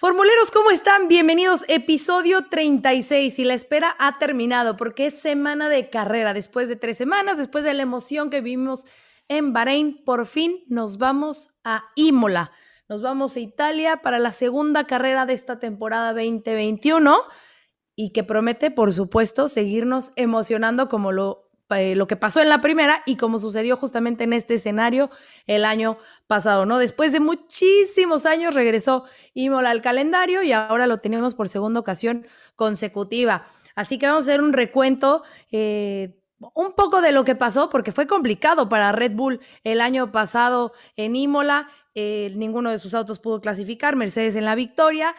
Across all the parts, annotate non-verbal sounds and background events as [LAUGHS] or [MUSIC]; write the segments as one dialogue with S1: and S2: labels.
S1: Formuleros, ¿cómo están? Bienvenidos, episodio 36 y la espera ha terminado porque es semana de carrera. Después de tres semanas, después de la emoción que vimos en Bahrein, por fin nos vamos a Imola. Nos vamos a Italia para la segunda carrera de esta temporada 2021 y que promete, por supuesto, seguirnos emocionando como lo eh, lo que pasó en la primera y como sucedió justamente en este escenario el año pasado, ¿no? Después de muchísimos años regresó Imola al calendario y ahora lo tenemos por segunda ocasión consecutiva. Así que vamos a hacer un recuento. Eh, un poco de lo que pasó, porque fue complicado para Red Bull el año pasado en Imola. Eh, ninguno de sus autos pudo clasificar, Mercedes en la victoria,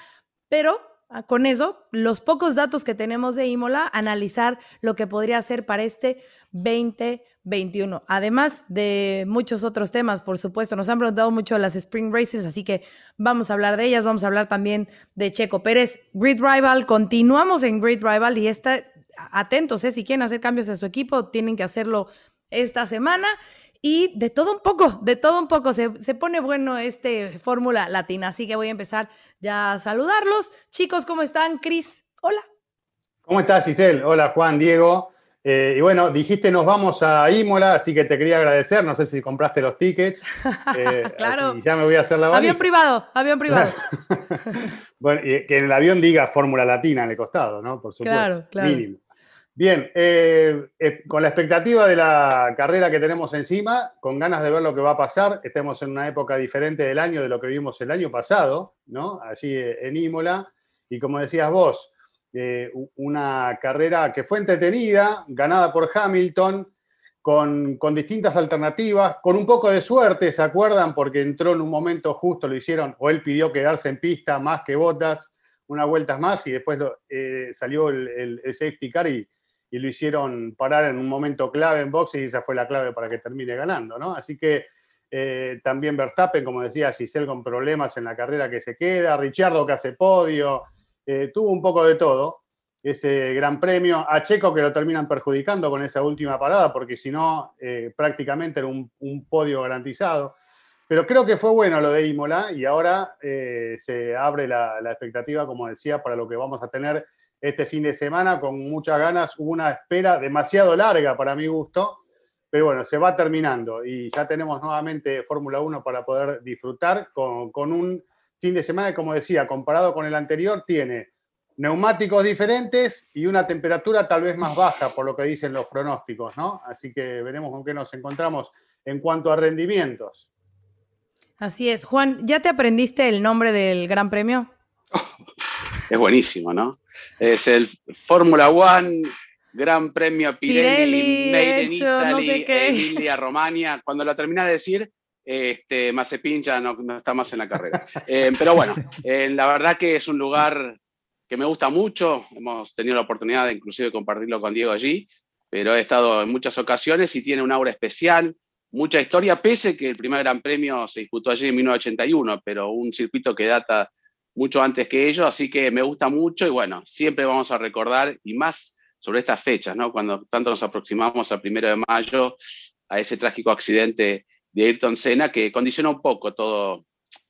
S1: pero con eso, los pocos datos que tenemos de Imola, analizar lo que podría ser para este 2021. Además de muchos otros temas, por supuesto, nos han preguntado mucho las Spring Races, así que vamos a hablar de ellas, vamos a hablar también de Checo Pérez, Grid Rival, continuamos en Grid Rival y está, atentos, ¿eh? si quieren hacer cambios a su equipo, tienen que hacerlo esta semana y de todo un poco, de todo un poco. Se, pone bueno este Fórmula Latina, así que voy a empezar ya a saludarlos. Chicos, ¿cómo están? Cris, hola.
S2: ¿Cómo estás, Giselle? Hola, Juan, Diego. Eh, y bueno, dijiste nos vamos a Imola, así que te quería agradecer. No sé si compraste los tickets. [LAUGHS]
S1: Eh, claro.
S2: Ya me voy a hacer la
S1: Avión privado, avión privado. [LAUGHS]
S2: bueno, y que en el avión diga Fórmula Latina en el costado, ¿no?
S1: Por supuesto. Claro, claro. Mínimo.
S2: Bien, eh, eh, con la expectativa de la carrera que tenemos encima, con ganas de ver lo que va a pasar, estemos en una época diferente del año de lo que vimos el año pasado, ¿no? Allí eh, en Imola. Y como decías vos, una carrera que fue entretenida, ganada por Hamilton, con, con, distintas alternativas, con un poco de suerte, ¿se acuerdan? Porque entró en un momento justo, lo hicieron, o él pidió quedarse en pista más que botas, unas vueltas más, y después salió el, el safety car y y lo hicieron parar en un momento clave en boxe y esa fue la clave para que termine ganando, ¿no? Así que eh, también Verstappen, como decía Giselle, con problemas en la carrera que se queda, Richardo que hace podio, eh, tuvo un poco de todo ese gran premio, a Checo que lo terminan perjudicando con esa última parada, porque si no, eh, prácticamente era un, podio garantizado. Pero creo que fue bueno lo de Imola y ahora se abre la expectativa, como decía, para lo que vamos a tener este fin de semana con muchas ganas. Hubo una espera demasiado larga para mi gusto, pero bueno, se va terminando y ya tenemos nuevamente Fórmula 1 para poder disfrutar con, un fin de semana que, como decía, comparado con el anterior, tiene neumáticos diferentes y una temperatura tal vez más baja, por lo que dicen los pronósticos, ¿no? Así que veremos con qué nos encontramos en cuanto a rendimientos.
S1: Así es. Juan, ¿ya te aprendiste el nombre del Gran Premio? [LAUGHS]
S3: es buenísimo, ¿no? Es el Fórmula One Gran Premio Pirelli, Made in Italy, Emilia Romagna. Cuando lo termina de decir, este, Mazepin ya no, está más en la carrera. Eh, pero bueno, eh, la verdad que es un lugar que me gusta mucho. Hemos tenido la oportunidad de inclusive compartirlo con Diego allí, pero he estado en muchas ocasiones y tiene un aura especial, mucha historia, pese que el primer Gran Premio se disputó allí en 1981, pero un circuito que data mucho antes que ellos, así que me gusta mucho y bueno, siempre vamos a recordar y más sobre estas fechas, ¿no? Cuando tanto nos aproximamos al primero de mayo a ese trágico accidente de Ayrton Senna que condiciona un poco toda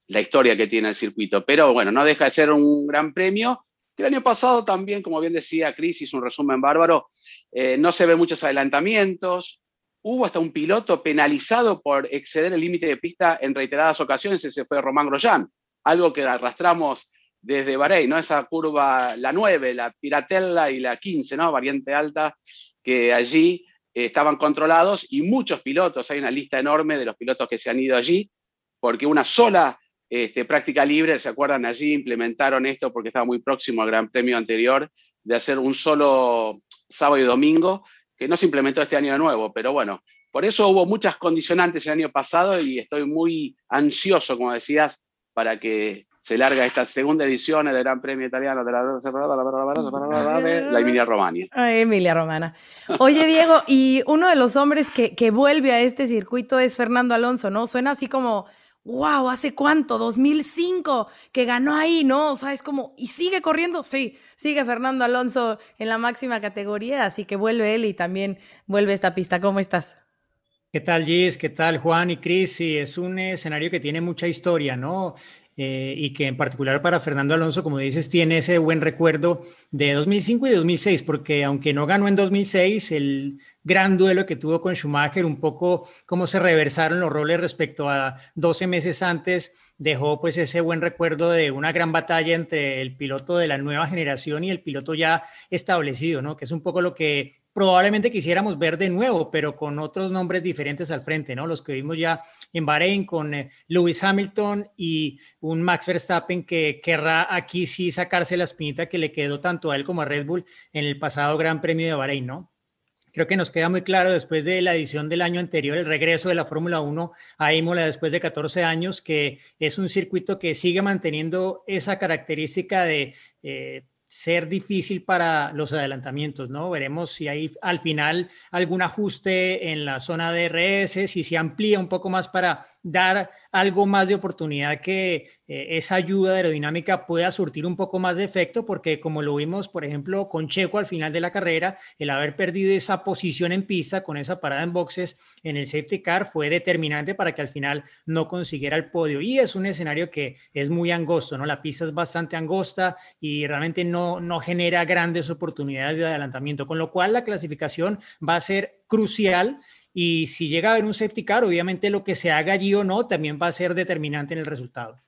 S3: la historia que tiene el circuito. Pero bueno, no deja de ser un gran premio. El año pasado también, como bien decía Cris, hizo un resumen bárbaro, eh, no se ven muchos adelantamientos. Hubo hasta un piloto penalizado por exceder el límite de pista en reiteradas ocasiones, ese fue Román Grosjean algo que arrastramos desde Bahrein, ¿no? Esa curva, la 9, la Piratella y la 15, ¿no? Variante alta, que allí estaban controlados y muchos pilotos, hay una lista enorme de los pilotos que se han ido allí, porque una sola este, práctica libre, ¿se acuerdan? Allí implementaron esto porque estaba muy próximo al Gran Premio anterior, de hacer un solo sábado y domingo, que no se implementó este año de nuevo, pero bueno, por eso hubo muchas condicionantes el año pasado y estoy muy ansioso, como decías, para que se larga esta segunda edición del Gran Premio Italiano de la, Emilia Romagna.
S1: Emilia Romana. Oye, Diego, y uno de los hombres que, que vuelve a este circuito es Fernando Alonso, ¿no? Suena así como wow, ¿hace cuánto? 2005 que ganó ahí, ¿no? O sea, es como, ¿y sigue corriendo? Sí, sigue Fernando Alonso en la máxima categoría, así que vuelve él y también vuelve esta pista. ¿Cómo estás?
S4: ¿Qué tal, Gis? ¿Qué tal, Juan y Cris? Sí, es un escenario que tiene mucha historia, ¿no? Eh, y que en particular para Fernando Alonso, como dices, tiene ese buen recuerdo de 2005 y 2006, porque aunque no ganó en 2006, el gran duelo que tuvo con Schumacher, un poco cómo se reversaron los roles respecto a 12 meses antes, dejó pues ese buen recuerdo de una gran batalla entre el piloto de la nueva generación y el piloto ya establecido, ¿no? Que es un poco lo que probablemente quisiéramos ver de nuevo, pero con otros nombres diferentes al frente, ¿no? Los que vimos ya en Bahrein con eh, Lewis Hamilton y un Max Verstappen que querrá aquí sí sacarse la espinita que le quedó tanto a él como a Red Bull en el pasado Gran Premio de Bahrein, ¿no? Creo que nos queda muy claro después de la edición del año anterior, el regreso de la Fórmula 1 a Imola después de 14 años, que es un circuito que sigue manteniendo esa característica de eh, ser difícil para los adelantamientos, ¿no? Veremos si hay al final algún ajuste en la zona de RS, si se amplía un poco más para dar algo más de oportunidad que eh, esa ayuda aerodinámica pueda surtir un poco más de efecto, porque como lo vimos, por ejemplo, con Checo al final de la carrera, el haber perdido esa posición en pista con esa parada en boxes en el safety car fue determinante para que al final no consiguiera el podio. Y es un escenario que es muy angosto, ¿no? La pista es bastante angosta y realmente no, no genera grandes oportunidades de adelantamiento, con lo cual la clasificación va a ser crucial y si llega a haber un safety car, obviamente lo que se haga allí o no también va a ser determinante en el resultado.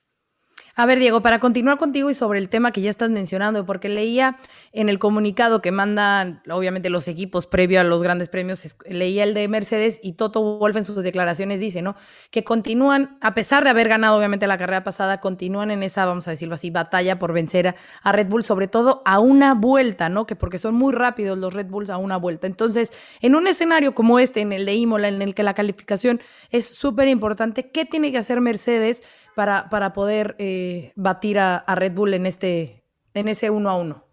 S1: A ver, Diego, para continuar contigo y sobre el tema que ya estás mencionando, porque leía en el comunicado que mandan, obviamente, los equipos previo a los grandes premios, leía el de Mercedes y Toto Wolf en sus declaraciones dice, ¿no? Que continúan, a pesar de haber ganado, obviamente, la carrera pasada, continúan en esa, vamos a decirlo así, batalla por vencer a, Red Bull, sobre todo a una vuelta, ¿no? Que porque son muy rápidos los Red Bulls a una vuelta. Entonces, en un escenario como este, en el de Imola, en el que la calificación es súper importante, ¿qué tiene que hacer Mercedes? Para, para poder eh, batir a, Red Bull en, este, en ese uno a uno?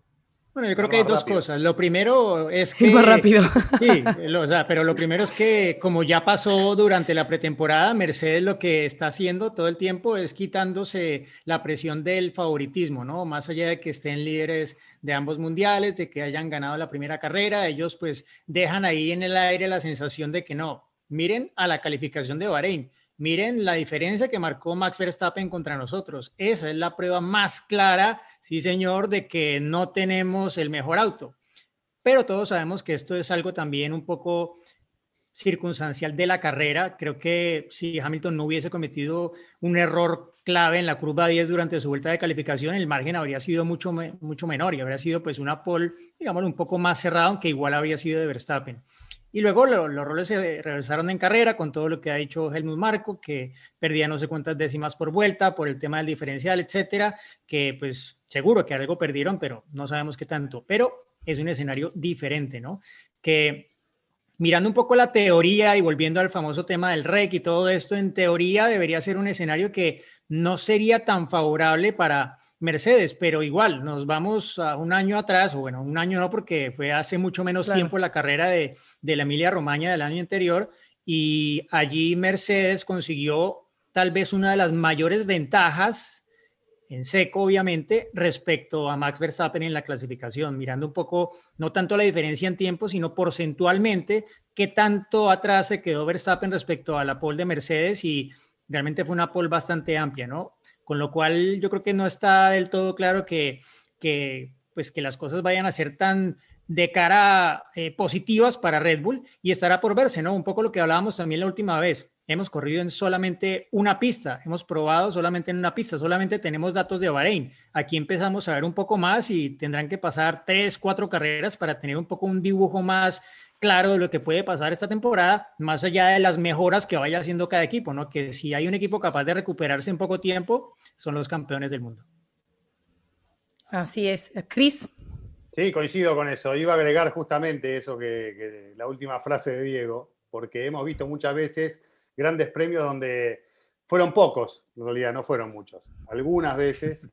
S4: Bueno, yo creo que hay dos cosas. Lo primero es [LAUGHS] que...
S1: más rápido. [LAUGHS]
S4: Sí, o sea, pero lo primero es que como ya pasó durante la pretemporada, Mercedes lo que está haciendo todo el tiempo es quitándose la presión del favoritismo, ¿no? Más allá de que estén líderes de ambos mundiales, de que hayan ganado la primera carrera, ellos pues dejan ahí en el aire la sensación de que no. Miren a la calificación de Bahrein. Miren la diferencia que marcó Max Verstappen contra nosotros. Esa es la prueba más clara, sí señor, de que no tenemos el mejor auto. Pero todos sabemos que esto es algo también un poco circunstancial de la carrera. Creo que si Hamilton no hubiese cometido un error clave en la curva 10 durante su vuelta de calificación, el margen habría sido mucho, mucho menor y habría sido pues una pole, digamos, un poco más cerrada, aunque igual habría sido de Verstappen. Y luego los roles se regresaron en carrera con todo lo que ha dicho Helmut Marco, que perdía no sé cuántas décimas por vuelta por el tema del diferencial, etcétera, que pues seguro que algo perdieron, pero no sabemos qué tanto. Pero es un escenario diferente, ¿no? Que mirando un poco la teoría y volviendo al famoso tema del REC y todo esto, en teoría debería ser un escenario que no sería tan favorable para Mercedes, pero igual nos vamos a un año atrás, o bueno, un año no, porque fue hace mucho menos tiempo la carrera de, de la Emilia Romagna del año anterior, y allí Mercedes consiguió tal vez una de las mayores ventajas en seco, obviamente, respecto a Max Verstappen en la clasificación, mirando un poco, no tanto la diferencia en tiempo, sino porcentualmente, qué tanto atrás se quedó Verstappen respecto a la pole de Mercedes y realmente fue una pole bastante amplia, ¿no? Con lo cual yo creo que no está del todo claro que, que, pues que las cosas vayan a ser tan de cara eh, positivas para Red Bull y estará por verse, ¿no? Un poco lo que hablábamos también la última vez. hemos corrido en solamente una pista, hemos probado solamente en una pista, solamente tenemos datos de Bahrein. Aquí empezamos a ver un poco más y tendrán que pasar tres, cuatro carreras para tener un poco un dibujo más claro de lo que puede pasar esta temporada, más allá de las mejoras que vaya haciendo cada equipo, ¿no? Que si hay un equipo capaz de recuperarse en poco tiempo, son los campeones del mundo.
S1: Así es. Chris.
S2: Sí, coincido con eso. Iba a agregar justamente eso que, la última frase de Diego, porque hemos visto muchas veces grandes premios donde fueron pocos, en realidad no fueron muchos. Algunas veces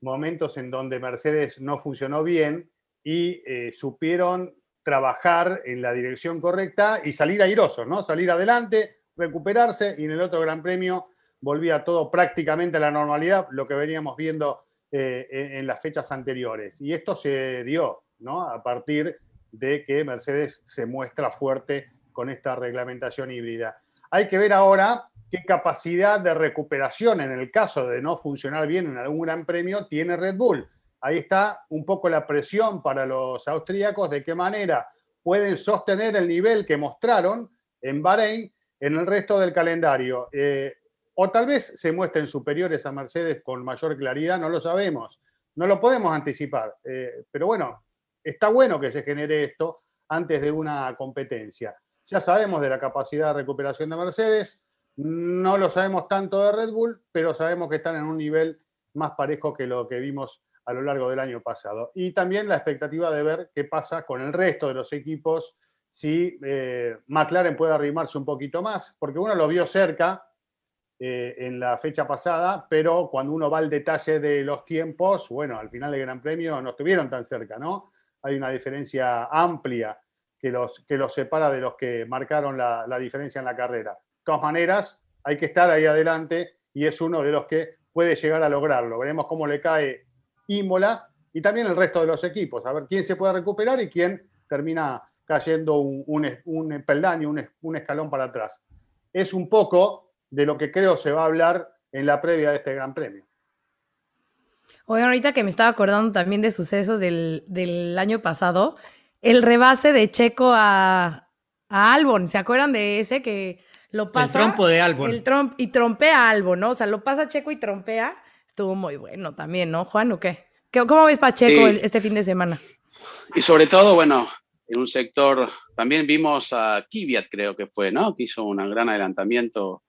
S2: momentos en donde Mercedes no funcionó bien y eh, supieron trabajar en la dirección correcta y salir airosos, ¿no? Salir adelante, recuperarse y en el otro Gran Premio volvía todo prácticamente a la normalidad, lo que veníamos viendo eh, en, las fechas anteriores. Y esto se dio ¿no? a partir de que Mercedes se muestra fuerte con esta reglamentación híbrida. Hay que ver ahora qué capacidad de recuperación en el caso de no funcionar bien en algún gran premio tiene Red Bull. Ahí está un poco la presión para los austríacos de qué manera pueden sostener el nivel que mostraron en Bahrein en el resto del calendario. Eh, o tal vez se muestren superiores a Mercedes con mayor claridad, no lo sabemos, no lo podemos anticipar. Eh, pero bueno, está bueno que se genere esto antes de una competencia. Ya sabemos de la capacidad de recuperación de Mercedes, no lo sabemos tanto de Red Bull, pero sabemos que están en un nivel más parejo que lo que vimos a lo largo del año pasado. Y también la expectativa de ver qué pasa con el resto de los equipos, si eh, McLaren puede arrimarse un poquito más, porque uno lo vio cerca eh, en la fecha pasada, pero cuando uno va al detalle de los tiempos, bueno, al final del Gran Premio no estuvieron tan cerca, ¿no? Hay una diferencia amplia que los, que los separa de los que marcaron la, diferencia en la carrera. De todas maneras, hay que estar ahí adelante y es uno de los que puede llegar a lograrlo. Veremos cómo le cae Imola y también el resto de los equipos, a ver quién se puede recuperar y quién termina cayendo un, un, peldaño, un, un escalón para atrás. Es un poco de lo que creo se va a hablar en la previa de este Gran Premio.
S1: Oye, ahorita que me estaba acordando también de sucesos del, año pasado, el rebase de Checo a, a, Albon, ¿se acuerdan de ese que lo pasa?
S4: El trompo de Albon.
S1: El tromp, y trompea a Albon, ¿no? O sea, lo pasa Checo y trompea. Estuvo muy bueno también, ¿no, Juan? ¿O qué? ¿Cómo ves Pacheco este fin de semana?
S3: Y sobre todo, bueno, en un sector, también vimos a Kvyat, creo que fue, ¿no? Que hizo un gran adelantamiento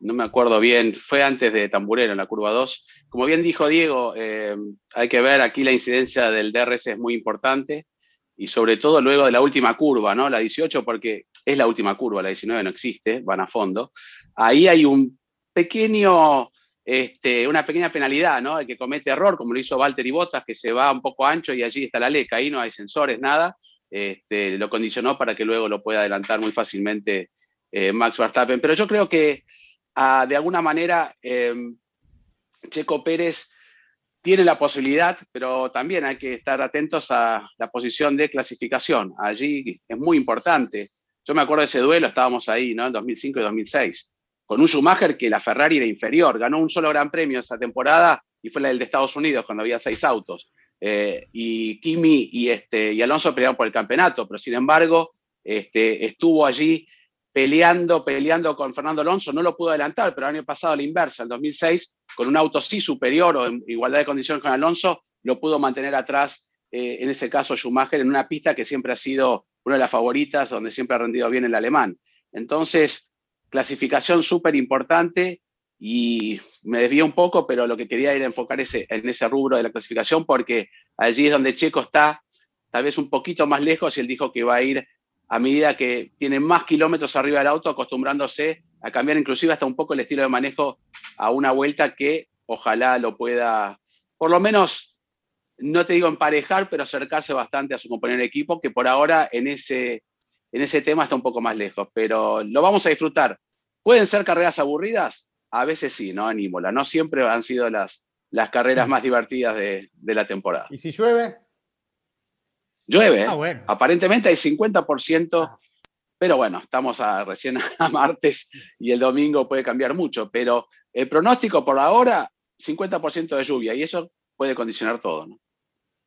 S3: no me acuerdo bien, fue antes de Tamburero en la curva 2. Como bien dijo Diego, eh, hay que ver aquí la incidencia del DRS es muy importante y sobre todo luego de la última curva, ¿no? La 18, porque es la última curva, la 19 no existe, van a fondo. Ahí hay un pequeño, este, una pequeña penalidad, ¿no? El que comete error, como lo hizo Walter y Bottas, que se va un poco ancho y allí está la leca, ahí no hay sensores, nada. Este, lo condicionó para que luego lo pueda adelantar muy fácilmente eh, Max Verstappen. Pero yo creo que de alguna manera, em, Checo Pérez tiene la posibilidad, pero también hay que estar atentos a la posición de clasificación. Allí es muy importante. Yo me acuerdo de ese duelo, estábamos ahí, ¿no? En 2005 y 2006, con un Schumacher que la Ferrari era inferior, ganó un solo gran premio esa temporada y fue la del de Estados Unidos cuando había seis autos. Eh, y Kimi y, este, y Alonso pelearon por el campeonato, pero sin embargo este, estuvo allí peleando, peleando con Fernando Alonso, no lo pudo adelantar, pero el año pasado a la inversa, en 2006, con un auto sí superior o en igualdad de condiciones con Alonso, lo pudo mantener atrás, eh, en ese caso Schumacher, en una pista que siempre ha sido una de las favoritas, donde siempre ha rendido bien el alemán. Entonces, clasificación súper importante y me desvío un poco, pero lo que quería era enfocar ese, en ese rubro de la clasificación, porque allí es donde Checo está tal vez un poquito más lejos y él dijo que va a ir a medida que tiene más kilómetros arriba del auto, acostumbrándose a cambiar inclusive hasta un poco el estilo de manejo a una vuelta que ojalá lo pueda, por lo menos, no te digo emparejar, pero acercarse bastante a su compañero de equipo, que por ahora en ese, en ese tema está un poco más lejos, pero lo vamos a disfrutar. ¿Pueden ser carreras aburridas? A veces sí, ¿no? En No siempre han sido las, las carreras mm. más divertidas de, de la temporada.
S2: ¿Y si llueve?
S3: Llueve, ah, ¿eh? aparentemente hay 50%, ah. pero bueno, estamos a, recién [LAUGHS] a martes y el domingo puede cambiar mucho, pero el pronóstico por ahora, 50% de lluvia y eso puede condicionar todo, ¿no?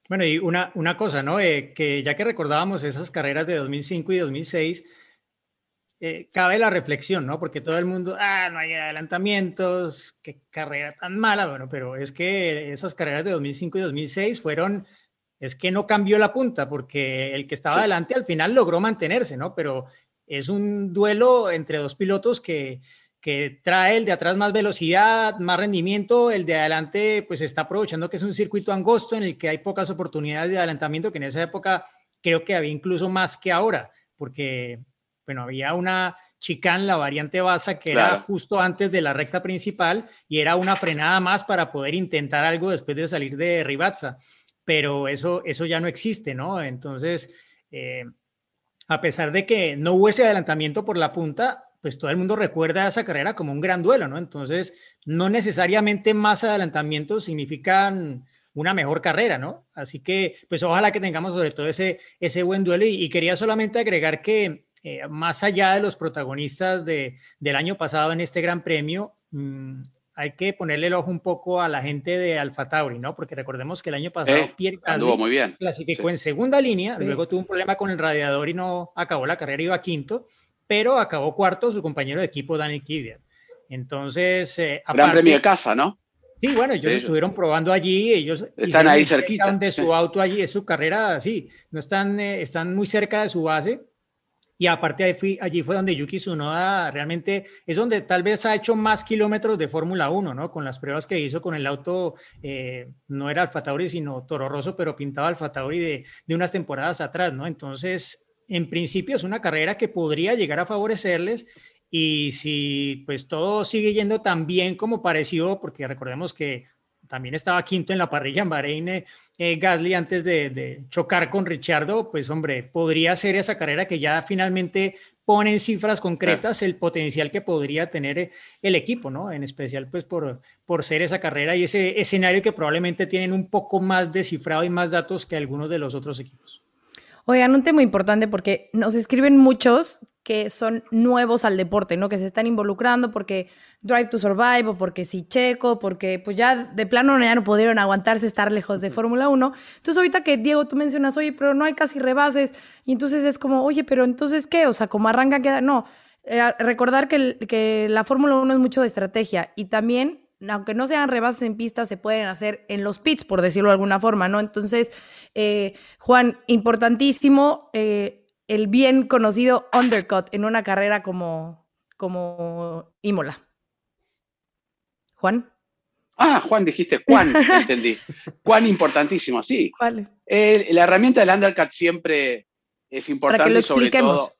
S4: Bueno, y una, una cosa, ¿no? Eh, que ya que recordábamos esas carreras de 2005 y 2006, eh, cabe la reflexión, ¿no? Porque todo el mundo, ah, no hay adelantamientos, qué carrera tan mala, bueno, pero es que esas carreras de 2005 y 2006 fueron, es que no cambió la punta, porque el que estaba adelante al final logró mantenerse, ¿no? Pero es un duelo entre dos pilotos que, que trae el de atrás más velocidad, más rendimiento, el de adelante pues está aprovechando que es un circuito angosto en el que hay pocas oportunidades de adelantamiento, que en esa época creo que había incluso más que ahora, porque bueno, había una chicane, la variante Baza, que era justo antes de la recta principal y era una frenada más para poder intentar algo después de salir de Ribazza. Pero eso, eso ya no existe, ¿no? Entonces, eh, a pesar de que no hubo ese adelantamiento por la punta, pues todo el mundo recuerda esa carrera como un gran duelo, ¿no? Entonces, no necesariamente más adelantamientos significan una mejor carrera, ¿no? Así que, pues ojalá que tengamos sobre todo ese, ese buen duelo y quería solamente agregar que eh, más allá de los protagonistas de, del año pasado en este Gran Premio, mm, hay que ponerle el ojo un poco a la gente de Alfa Tauri, ¿no? Porque recordemos que el año pasado
S3: Pierre Gasly muy bien.
S4: clasificó en segunda línea, luego tuvo un problema con el radiador y no acabó la carrera, iba quinto, pero acabó cuarto su compañero de equipo Daniel Kvyat. Entonces,
S3: eh, Gran Premio de casa, ¿no?
S4: Sí, bueno, ellos estuvieron probando allí, ellos
S3: están ahí cerquita.
S4: De su auto allí, es su carrera, sí, no están, eh, están muy cerca de su base, y aparte allí fue donde Yuki Tsunoda realmente es donde tal vez ha hecho más kilómetros de Fórmula 1, ¿no? Con las pruebas que hizo con el auto, eh, no era Alfa Tauri, sino Toro Rosso, pero pintaba Alfa Tauri de, de unas temporadas atrás, ¿no? Entonces, en principio es una carrera que podría llegar a favorecerles y si pues todo sigue yendo tan bien como pareció, porque recordemos que también estaba quinto en la parrilla en Bahrein eh, Gasly antes de, chocar con Richardo, pues hombre, podría ser esa carrera que ya finalmente pone en cifras concretas el potencial que podría tener eh, el equipo, ¿no? En especial pues por, por ser esa carrera y ese escenario que probablemente tienen un poco más descifrado y más datos que algunos de los otros equipos.
S1: Oigan, un tema importante porque nos escriben muchos que son nuevos al deporte, ¿no? Que se están involucrando porque Drive to Survive o porque si Checo, porque pues ya de plano ya no pudieron aguantarse estar lejos de Fórmula 1. Entonces ahorita que Diego tú mencionas, oye, pero no hay casi rebases y entonces es como, oye, pero entonces ¿qué? O sea, como arranca, queda... No, eh, recordar que, que la Fórmula 1 es mucho de estrategia y también aunque no sean rebases en pista, se pueden hacer en los pits, por decirlo de alguna forma, ¿no? Entonces, eh, Juan, importantísimo, eh, el bien conocido undercut en una carrera como, como Imola. Juan.
S3: Ah, Juan, dijiste Juan, [LAUGHS] entendí. Juan, importantísimo, sí.
S1: ¿Cuál?
S3: la herramienta del undercut siempre es importante, Para que lo sobre todo,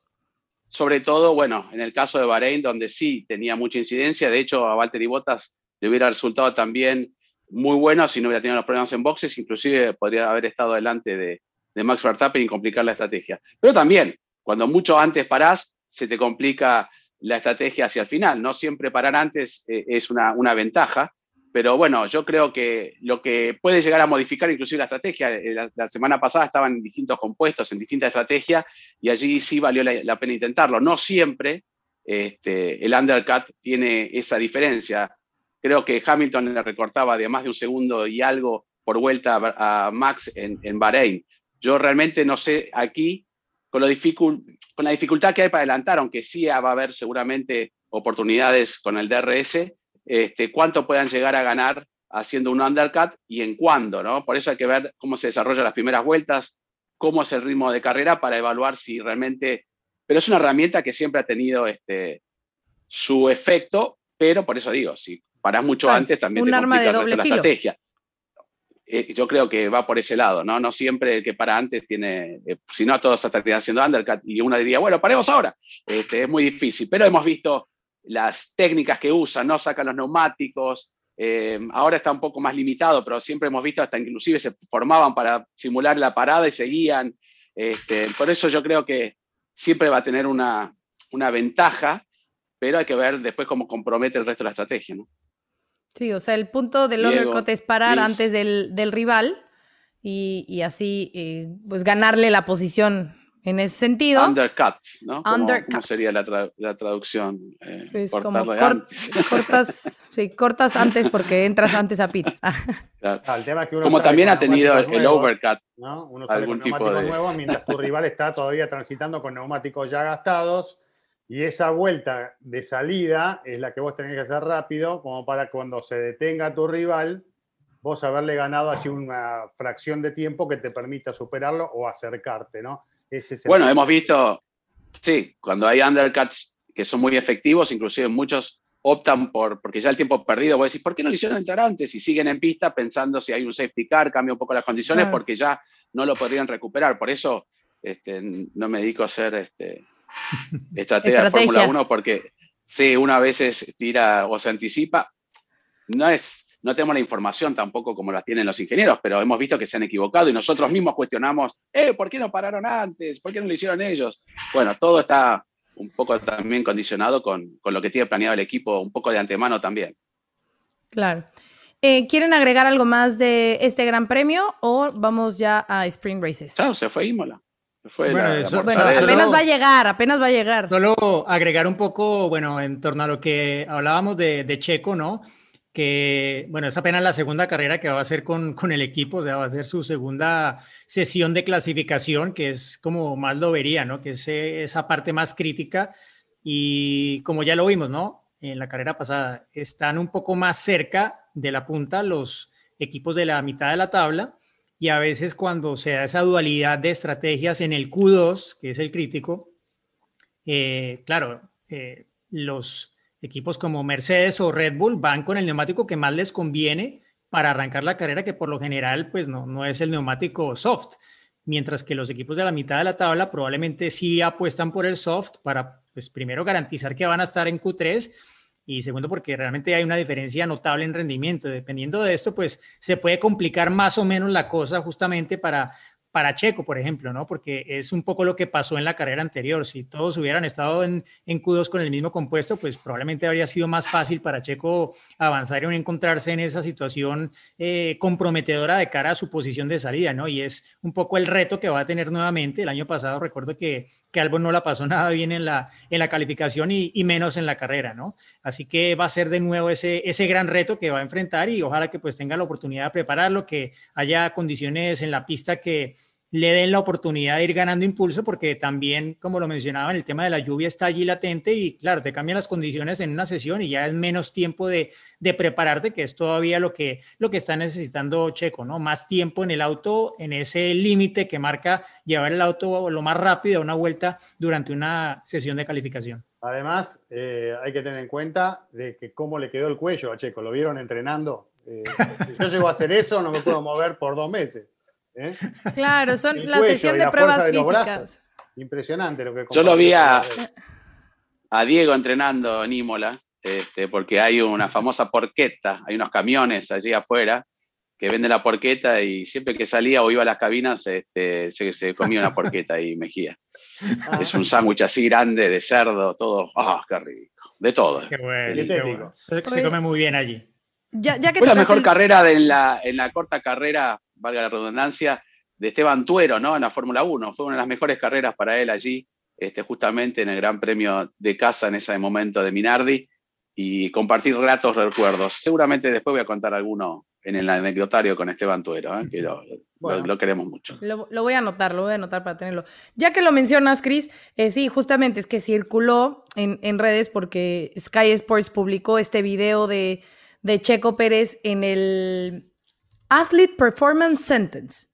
S3: sobre todo, bueno, en el caso de Bahrein, donde sí tenía mucha incidencia, de hecho a Valtteri Bottas le hubiera resultado también muy bueno si no hubiera tenido los problemas en boxes, inclusive podría haber estado delante de, Max Verstappen y complicar la estrategia. Pero también, cuando mucho antes parás, se te complica la estrategia hacia el final. No siempre parar antes eh, es una, una, ventaja, pero bueno, yo creo que lo que puede llegar a modificar inclusive la estrategia, eh, la, semana pasada estaban en distintos compuestos, en distintas estrategias, y allí sí valió la, pena intentarlo. No siempre este, el undercut tiene esa diferencia. Creo que Hamilton le recortaba de más de un segundo y algo por vuelta a Max en, en Bahrein. Yo realmente no sé aquí, con, la dificultad que hay para adelantar, aunque sí va a haber seguramente oportunidades con el DRS, este, cuánto puedan llegar a ganar haciendo un undercut y en cuándo, ¿no? Por eso hay que ver cómo se desarrollan las primeras vueltas, cómo es el ritmo de carrera para evaluar si realmente... Pero es una herramienta que siempre ha tenido este, su efecto, pero por eso digo, si paras mucho antes también
S1: un arma de doble
S3: la estrategia. Eh, yo creo que va por ese lado, ¿no? No siempre el que para antes tiene, eh, si no todos estarían haciendo undercut y uno diría, bueno, paremos ahora. Este, es muy difícil, pero hemos visto las técnicas que usan, ¿no? Sacan los neumáticos, eh, ahora está un poco más limitado, pero siempre hemos visto hasta inclusive se formaban para simular la parada y seguían. Este, por eso yo creo que siempre va a tener una, una ventaja, pero hay que ver después cómo compromete el resto de la estrategia, ¿no?
S1: Sí, o sea, el punto del undercut es parar antes del, del rival y, y así eh, pues ganarle la posición en ese sentido.
S3: Undercut, ¿no? ¿Cómo, sería la, la traducción?
S1: Eh, pues como [LAUGHS] cortas, sí, cortas antes porque entras antes a pits. [LAUGHS]
S3: Claro. como también ha tenido el overcut.
S2: ¿no? Uno sale algún con tipo de... nuevos mientras tu rival está todavía transitando con neumáticos ya gastados Y esa vuelta de salida es la que vos tenés que hacer rápido, como para cuando se detenga tu rival, vos haberle ganado así una fracción de tiempo que te permita superarlo o acercarte, ¿no?
S3: bueno, hemos visto, sí, cuando hay undercuts que son muy efectivos, inclusive muchos optan por, porque ya el tiempo perdido, vos decís, ¿por qué no lo hicieron entrar antes? Y siguen en pista pensando si hay un safety car, cambia un poco las condiciones, porque ya no lo podrían recuperar. Por eso este, no me dedico a hacer este, estrategia de Fórmula 1, porque sí, una vez tira o se anticipa. No es, no tenemos la información tampoco como la tienen los ingenieros, pero hemos visto que se han equivocado y nosotros mismos cuestionamos, eh, ¿por qué no pararon antes? ¿Por qué no lo hicieron ellos? Bueno, todo está un poco también condicionado con, lo que tiene planeado el equipo, un poco de antemano también.
S1: Claro. Eh, ¿Quieren agregar algo más de este gran premio o vamos ya a Spring Races?
S3: Claro, se fue Imola.
S1: Bueno, apenas va a llegar, apenas va a llegar.
S4: Solo agregar un poco, bueno, en torno a lo que hablábamos de, de Checo, ¿no? que, bueno, es apenas la segunda carrera que va a hacer con, con, el equipo, o sea, va a ser su segunda sesión de clasificación, que es como más lo vería, ¿no? Que es esa parte más crítica. Y como ya lo vimos, ¿no? En la carrera pasada, están un poco más cerca de la punta los equipos de la mitad de la tabla. Y a veces cuando se da esa dualidad de estrategias en el Q2, que es el crítico, eh, claro, eh, los equipos como Mercedes o Red Bull van con el neumático que más les conviene para arrancar la carrera, que por lo general pues no, no es el neumático soft, mientras que los equipos de la mitad de la tabla probablemente sí apuestan por el soft para pues primero garantizar que van a estar en Q3 y segundo porque realmente hay una diferencia notable en rendimiento. Dependiendo de esto, pues se puede complicar más o menos la cosa justamente para para Checo, por ejemplo, ¿no? Porque es un poco lo que pasó en la carrera anterior. Si todos hubieran estado en, en Q2 con el mismo compuesto, pues probablemente habría sido más fácil para Checo avanzar y no encontrarse en esa situación eh, comprometedora de cara a su posición de salida, ¿no? Y es un poco el reto que va a tener nuevamente. El año pasado recuerdo que, que Albon no la pasó nada bien en la, en la calificación y, y, menos en la carrera, ¿no? Así que va a ser de nuevo ese, ese gran reto que va a enfrentar y ojalá que pues tenga la oportunidad de prepararlo, que haya condiciones en la pista que le den la oportunidad de ir ganando impulso, porque también, como lo mencionaba, en el tema de la lluvia está allí latente y claro, te cambian las condiciones en una sesión y ya es menos tiempo de, prepararte, que es todavía lo que, lo que está necesitando Checo, ¿no? Más tiempo en el auto, en ese límite que marca llevar el auto lo más rápido a una vuelta durante una sesión de calificación.
S2: Además, eh, hay que tener en cuenta de que cómo le quedó el cuello a Checo, lo vieron entrenando. Eh, si [LAUGHS] yo llego a hacer eso, no me puedo mover por dos meses.
S1: ¿Eh? Claro, son la sesión de pruebas físicas.
S2: Impresionante lo que
S3: Yo lo vi a, Diego entrenando en Imola, este, porque hay una famosa porqueta, hay unos camiones allí afuera que venden la porqueta y siempre que salía o iba a las cabinas este, se, comía una porqueta y Mejía. Ah. Es un sándwich así grande de cerdo, todo. ¡Ah, qué rico! De todo.
S4: Qué bueno, Se, come muy bien allí.
S3: Fue la mejor carrera de la, en la corta carrera valga la redundancia, de Esteban Tuero, ¿no? En la Fórmula 1. Fue una de las mejores carreras para él allí, este, justamente en el Gran Premio de casa en ese momento de Minardi, y compartir gratos recuerdos. Seguramente después voy a contar alguno en el anecdotario con Esteban Tuero, ¿eh? que lo, queremos mucho.
S1: Lo, voy a anotar, lo voy a anotar para tenerlo. Ya que lo mencionas, Chris, eh, sí, justamente es que circuló en, en, redes porque Sky Sports publicó este video de, de Checo Pérez en el Athlete Performance Sentence.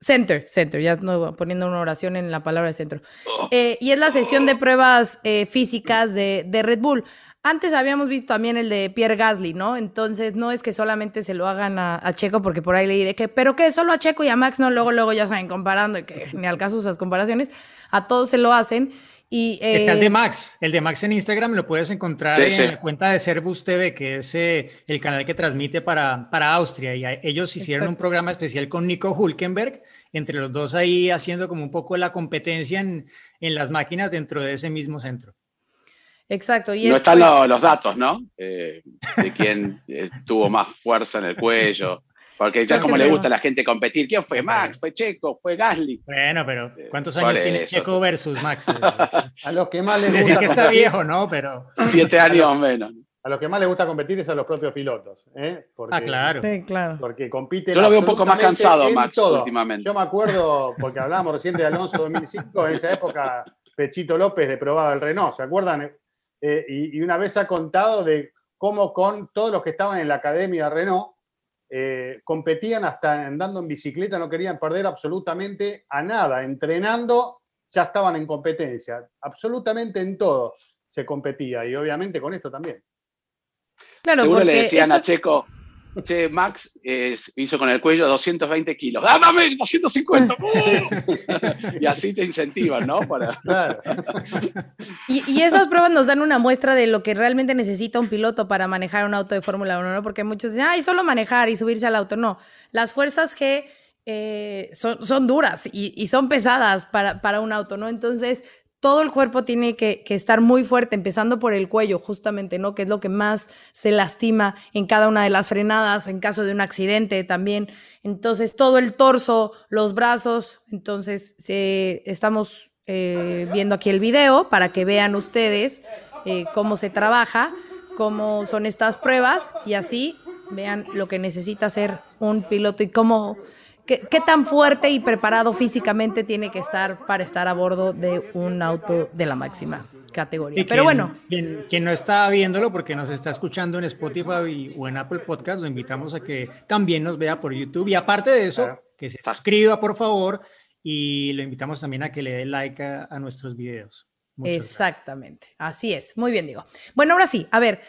S1: Center, center, ya no, poniendo una oración en la palabra centro. Oh. Eh, y es la sesión de pruebas eh, físicas de, Red Bull. Antes habíamos visto también el de Pierre Gasly, ¿no? Entonces no es que solamente se lo hagan a, Checo, porque por ahí leí de que, pero que solo a Checo y a Max, no, luego, luego ya saben comparando, y que ni al caso esas comparaciones, a todos se lo hacen. Y,
S4: Está el de eh, Max, el de Max en Instagram lo puedes encontrar en la cuenta de Servus TV, que es eh, el canal que transmite para, para Austria. Y ellos hicieron un programa especial con Nico Hulkenberg, entre los dos ahí haciendo como un poco la competencia en, en las máquinas dentro de ese mismo centro.
S1: Exacto.
S3: Y no están los, datos, ¿no? Eh, de quién tuvo más fuerza en el cuello. Porque ya como le gusta a la gente competir, ¿quién fue Max? ¿Fue Checo? ¿Fue Gasly?
S4: Bueno, pero eh, ¿cuántos años tiene Checo versus Max? [LAUGHS]
S2: a los que más les gusta.
S4: Decir que está viejo, ¿no? Pero.
S3: Siete años menos.
S2: A los que más les gusta competir es a los propios pilotos. ¿eh?
S4: ah, claro.
S1: Sí, claro.
S2: Porque compiten.
S3: Yo lo veo un poco más cansado, Max, últimamente.
S2: Yo me acuerdo, porque hablábamos recién de Alonso 2005, en esa época Pechito López le probaba el Renault, ¿se acuerdan? Eh, y, una vez ha contado de cómo con todos los que estaban en la academia Renault eh, competían hasta andando en bicicleta, no querían perder absolutamente a nada. Entrenando ya estaban en competencia, absolutamente en todo se competía y obviamente con esto también.
S3: Claro, Seguro le decían a Checo, Che, Max hizo con el cuello 220 kilos. ¡Dame 250! [LAUGHS] y así te incentivan, ¿no?
S1: y, esas pruebas nos dan una muestra de lo que realmente necesita un piloto para manejar un auto de Fórmula 1, ¿no? Porque muchos dicen, ay, solo manejar y subirse al auto. No, las fuerzas G eh, son, duras y, son pesadas para, para un auto, ¿no? Entonces, todo el cuerpo tiene que, estar muy fuerte, empezando por el cuello, justamente, ¿no? Que es lo que más se lastima en cada una de las frenadas, en caso de un accidente también. Entonces, todo el torso, los brazos. Entonces, estamos eh, viendo aquí el video para que vean ustedes eh, cómo se trabaja, cómo son estas pruebas y así vean lo que necesita hacer un piloto y cómo ¿Qué, tan fuerte y preparado físicamente tiene que estar para estar a bordo de un auto de la máxima categoría? Pero bueno.
S4: Quien, no está viéndolo porque nos está escuchando en Spotify o en Apple Podcast, lo invitamos a que también nos vea por YouTube. Y aparte de eso, que se suscriba, por favor, y lo invitamos también a que le dé like a, nuestros videos.
S1: Exactamente, así es. Muy bien, digo. Bueno, ahora sí, a ver.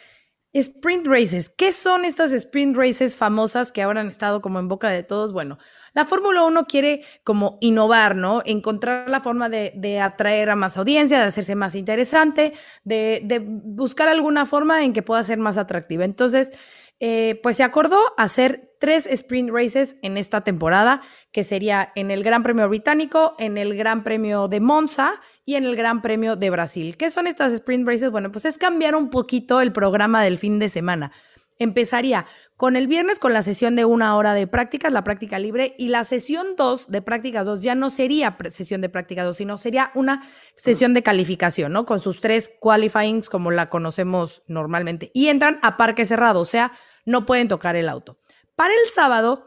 S1: Sprint races. ¿Qué son estas sprint races famosas que ahora han estado como en boca de todos? Bueno, la Fórmula 1 quiere como innovar, ¿no? Encontrar la forma de, atraer a más audiencia, de hacerse más interesante, de, de, buscar alguna forma en que pueda ser más atractiva. Entonces, eh, pues se acordó hacer tres sprint races en esta temporada, que sería en el Gran Premio Británico, en el Gran Premio de Monza y en el Gran Premio de Brasil. ¿Qué son estas sprint races? Bueno, pues es cambiar un poquito el programa del fin de semana. Empezaría con el viernes con la sesión de una hora de prácticas, la práctica libre, y la sesión 2 de prácticas 2 ya no sería sesión de práctica 2, sino sería una sesión de calificación, ¿no? Con sus tres qualifyings como la conocemos normalmente. Y entran a parque cerrado, o sea, no pueden tocar el auto. Para el sábado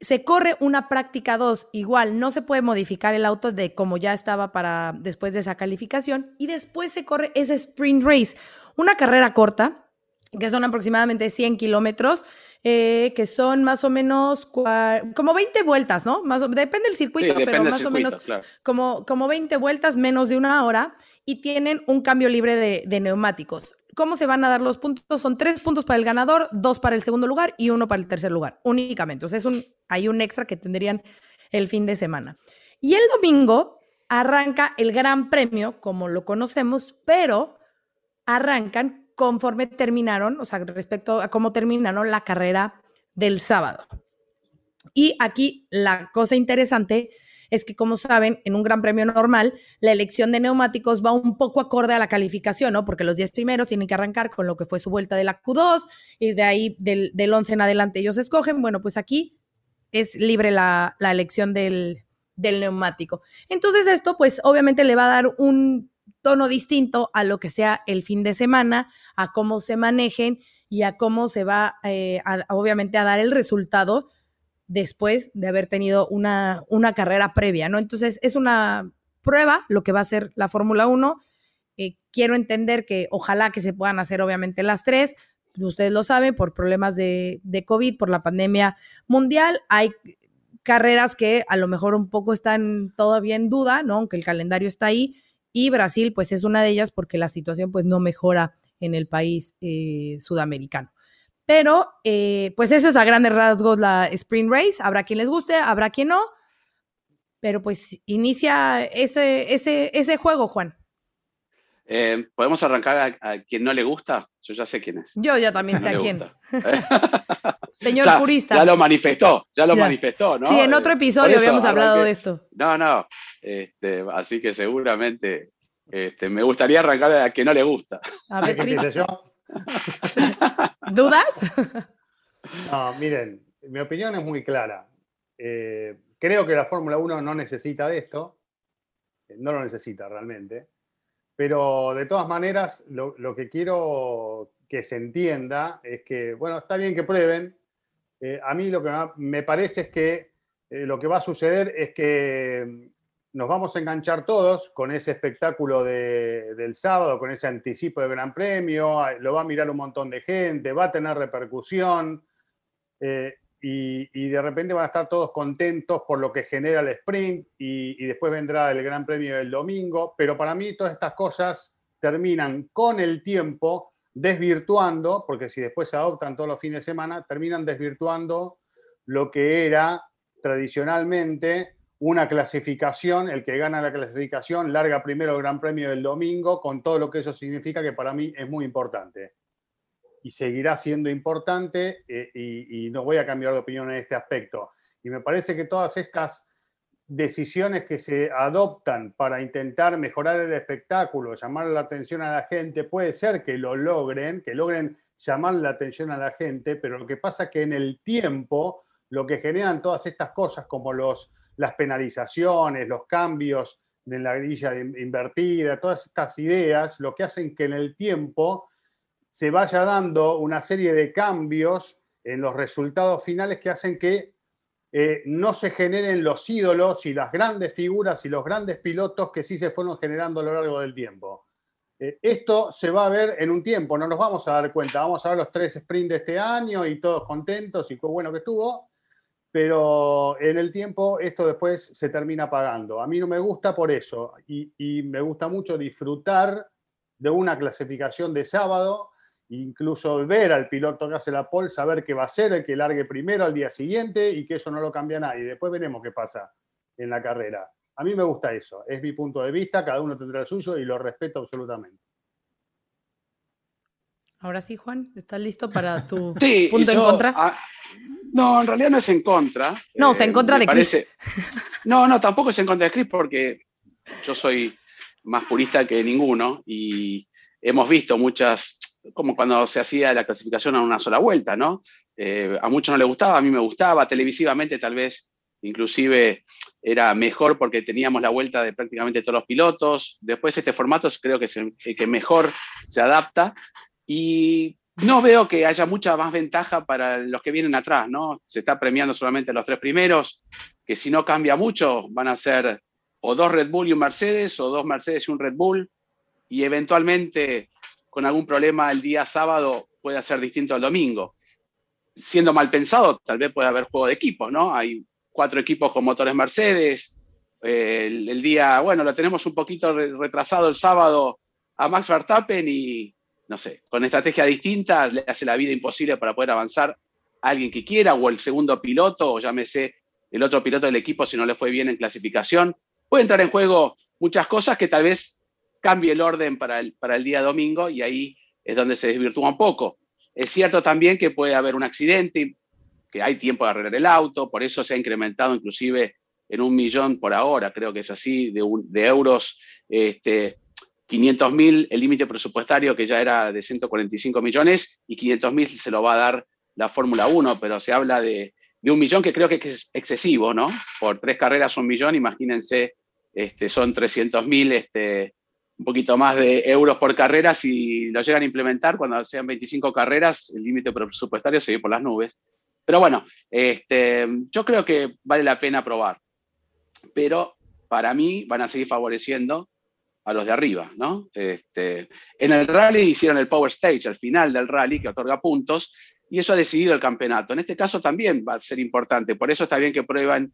S1: se corre una práctica 2, igual no se puede modificar el auto de como ya estaba para después de esa calificación, y después se corre ese sprint race, una carrera corta que son aproximadamente 100 kilómetros, eh, que son más o menos como 20 vueltas, ¿no? Más depende del circuito, pero más o menos como, como 20 vueltas, menos de una hora, y tienen un cambio libre de, neumáticos. ¿Cómo se van a dar los puntos? Son tres puntos para el ganador, dos para el segundo lugar y uno para el tercer lugar, únicamente. O sea, es un, hay un extra que tendrían el fin de semana. Y el domingo arranca el Gran Premio, como lo conocemos, pero arrancan conforme terminaron, o sea, respecto a cómo terminaron la carrera del sábado. Y aquí la cosa interesante es que, como saben, en un gran premio normal, la elección de neumáticos va un poco acorde a la calificación, ¿no? Porque los 10 primeros tienen que arrancar con lo que fue su vuelta de la Q2 y de ahí del, del 11 en adelante ellos escogen. Bueno, pues aquí es libre la, elección del neumático. Entonces esto, pues obviamente le va a dar un tono distinto a lo que sea el fin de semana, a cómo se manejen y a cómo se va, eh, obviamente, a dar el resultado después de haber tenido una, una, carrera previa, ¿no? Entonces, es una prueba lo que va a ser la Fórmula 1. Eh, quiero entender que ojalá que se puedan hacer, obviamente, las tres. Ustedes lo saben, por problemas de, de COVID, por la pandemia mundial, hay carreras que a lo mejor un poco están todavía en duda, ¿no? Aunque el calendario está ahí y Brasil pues es una de ellas porque la situación pues no mejora en el país eh, sudamericano. Pero eh, pues eso es a grandes rasgos la Spring Race, habrá quien les guste, habrá quien no, pero pues inicia ese, ese, ese juego, Juan.
S3: Eh, ¿Podemos arrancar a, quien no le gusta? Yo ya sé quién es.
S1: Yo ya también [LAUGHS] sé a quién. [LAUGHS] Señor purista.
S3: Ya lo manifestó, ya lo manifestó, ¿no?
S1: Sí, en otro episodio habíamos hablado de esto.
S3: No, no. Este, así que seguramente este, me gustaría arrancar a quien no le gusta.
S1: A ver, Cris. yo? ¿Dudas? [LAUGHS]
S2: No, miren, mi opinión es muy clara. Eh, creo que la Fórmula 1 no necesita de esto. No lo necesita realmente pero de todas maneras, lo, que quiero que se entienda es que, bueno, está bien que prueben. Eh, a mí lo que me parece es que eh, lo que va a suceder es que nos vamos a enganchar todos con ese espectáculo del sábado, con ese anticipo del Gran Premio, lo va a mirar un montón de gente, va a tener repercusión. Eh, y, de repente van a estar todos contentos por lo que genera el sprint y, después vendrá el Gran Premio del domingo, pero para mí todas estas cosas terminan con el tiempo desvirtuando, porque si después se adoptan todos los fines de semana, terminan desvirtuando lo que era tradicionalmente una clasificación, el que gana la clasificación larga primero el Gran Premio del domingo, con todo lo que eso significa, que para mí es muy importante y seguirá siendo importante eh, y, no voy a cambiar de opinión en este aspecto. Y me parece que todas estas decisiones que se adoptan para intentar mejorar el espectáculo, llamar la atención a la gente, puede ser que lo logren, que logren llamar la atención a la gente, pero lo que pasa es que en el tiempo lo que generan todas estas cosas como los, las penalizaciones, los cambios de la grilla invertida, todas estas ideas, lo que hacen que en el tiempo se vaya dando una serie de cambios en los resultados finales que hacen que eh, no se generen los ídolos y las grandes figuras y los grandes pilotos que sí se fueron generando a lo largo del tiempo. Eh, esto se va a ver en un tiempo, no nos vamos a dar cuenta. Vamos a ver los tres sprints de este año y todos contentos y qué bueno que estuvo, pero en el tiempo esto después se termina pagando. A mí no me gusta por eso y, y me gusta mucho disfrutar de una clasificación de sábado incluso ver al piloto que hace la pole, saber que va a ser el que largue primero al día siguiente y que eso no lo cambia nadie. Después veremos qué pasa en la carrera. A mí me gusta eso, es mi punto de vista, cada uno tendrá el suyo y lo respeto absolutamente.
S1: Ahora sí, Juan, ¿estás listo para tu [LAUGHS] punto en contra? Ah,
S3: no, en realidad no es en contra.
S1: No, es en contra eh, de Chris.
S3: No, no, tampoco es en contra de Chris porque yo soy más purista que ninguno y hemos visto muchas como cuando se hacía la clasificación a una sola vuelta, ¿no? Eh, a muchos no les gustaba, a mí me gustaba, televisivamente tal vez inclusive era mejor porque teníamos la vuelta de prácticamente todos los pilotos. Después este formato creo que es el que mejor se adapta y no veo que haya mucha más ventaja para los que vienen atrás, ¿no? Se está premiando solamente los tres primeros, que si no cambia mucho van a ser o dos Red Bull y un Mercedes, o dos Mercedes y un Red Bull, y eventualmente con algún problema el día sábado puede ser distinto al domingo. Siendo mal pensado, tal vez puede haber juego de equipos, ¿no? Hay cuatro equipos con motores Mercedes. el, día, bueno, lo tenemos un poquito retrasado el sábado a Max Verstappen y, no sé, con estrategia distinta le hace la vida imposible para poder avanzar a alguien que quiera, o el segundo piloto, o llámese el otro piloto del equipo si no le fue bien en clasificación. Puede entrar en juego muchas cosas que tal vez cambie el orden para el, para el día domingo y ahí es donde se desvirtúa un poco. Es cierto también que puede haber un accidente, que hay tiempo de arreglar el auto, por eso se ha incrementado inclusive en un millón por ahora, creo que es así, de, de euros, este, 500 mil el límite presupuestario que ya era de 145 millones y 500 mil se lo va a dar la Fórmula 1, pero se habla de, de, un millón que creo que es excesivo, ¿no? Por tres carreras un millón, imagínense, este, son 300 mil este, un poquito más de euros por carrera si lo llegan a implementar cuando sean 25 carreras, el límite presupuestario se ve por las nubes. Pero bueno, este, yo creo que vale la pena probar. Pero para mí van a seguir favoreciendo a los de arriba, ¿no? Este, en el rally hicieron el Power Stage al final del rally que otorga puntos y eso ha decidido el campeonato. En este caso también va a ser importante, por eso está bien que prueban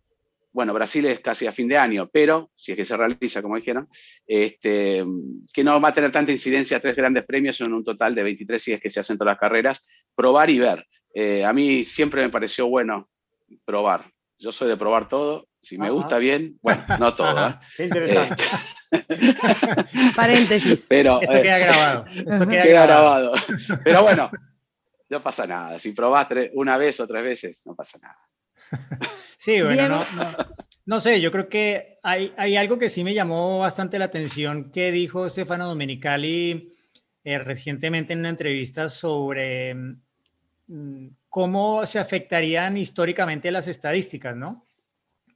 S3: bueno, Brasil es casi a fin de año, pero si es que se realiza, como dijeron, este, que no va a tener tanta incidencia tres grandes premios, en un total de 23 si es que se hacen todas las carreras, probar y ver. Eh, a mí siempre me pareció bueno probar. Yo soy de probar todo. Si me gusta bien, bueno, no todo. ¿eh?
S2: Qué interesante.
S1: Este, [LAUGHS] Paréntesis.
S4: Pero, Esto queda eh, grabado.
S3: Esto queda, grabado. Pero bueno, no pasa nada. Si probás una vez o tres veces, no pasa nada. [LAUGHS]
S4: Sí, bueno, no, sé, yo creo que hay, hay, algo que sí me llamó bastante la atención que dijo Stefano Domenicali eh, recientemente en una entrevista sobre mm, cómo se afectarían históricamente las estadísticas, ¿no?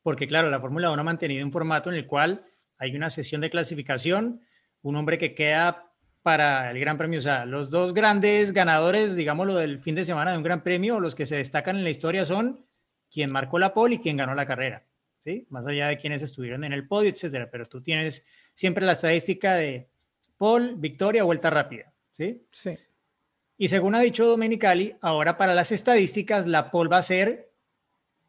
S4: Porque claro, la Fórmula 1 ha mantenido un formato en el cual hay una sesión de clasificación, un hombre que queda para el Gran Premio. O sea, los dos grandes ganadores, digámoslo, del fin de semana de un Gran Premio, los que se destacan en la historia son quien marcó la pole y quien ganó la carrera. ¿sí? Más allá de quienes estuvieron en el podio, etcétera, pero tú tienes siempre la estadística de Paul, victoria, vuelta rápida, ¿sí?
S1: Sí.
S4: Y según ha dicho Domenicali, ahora para las estadísticas, la pole va a ser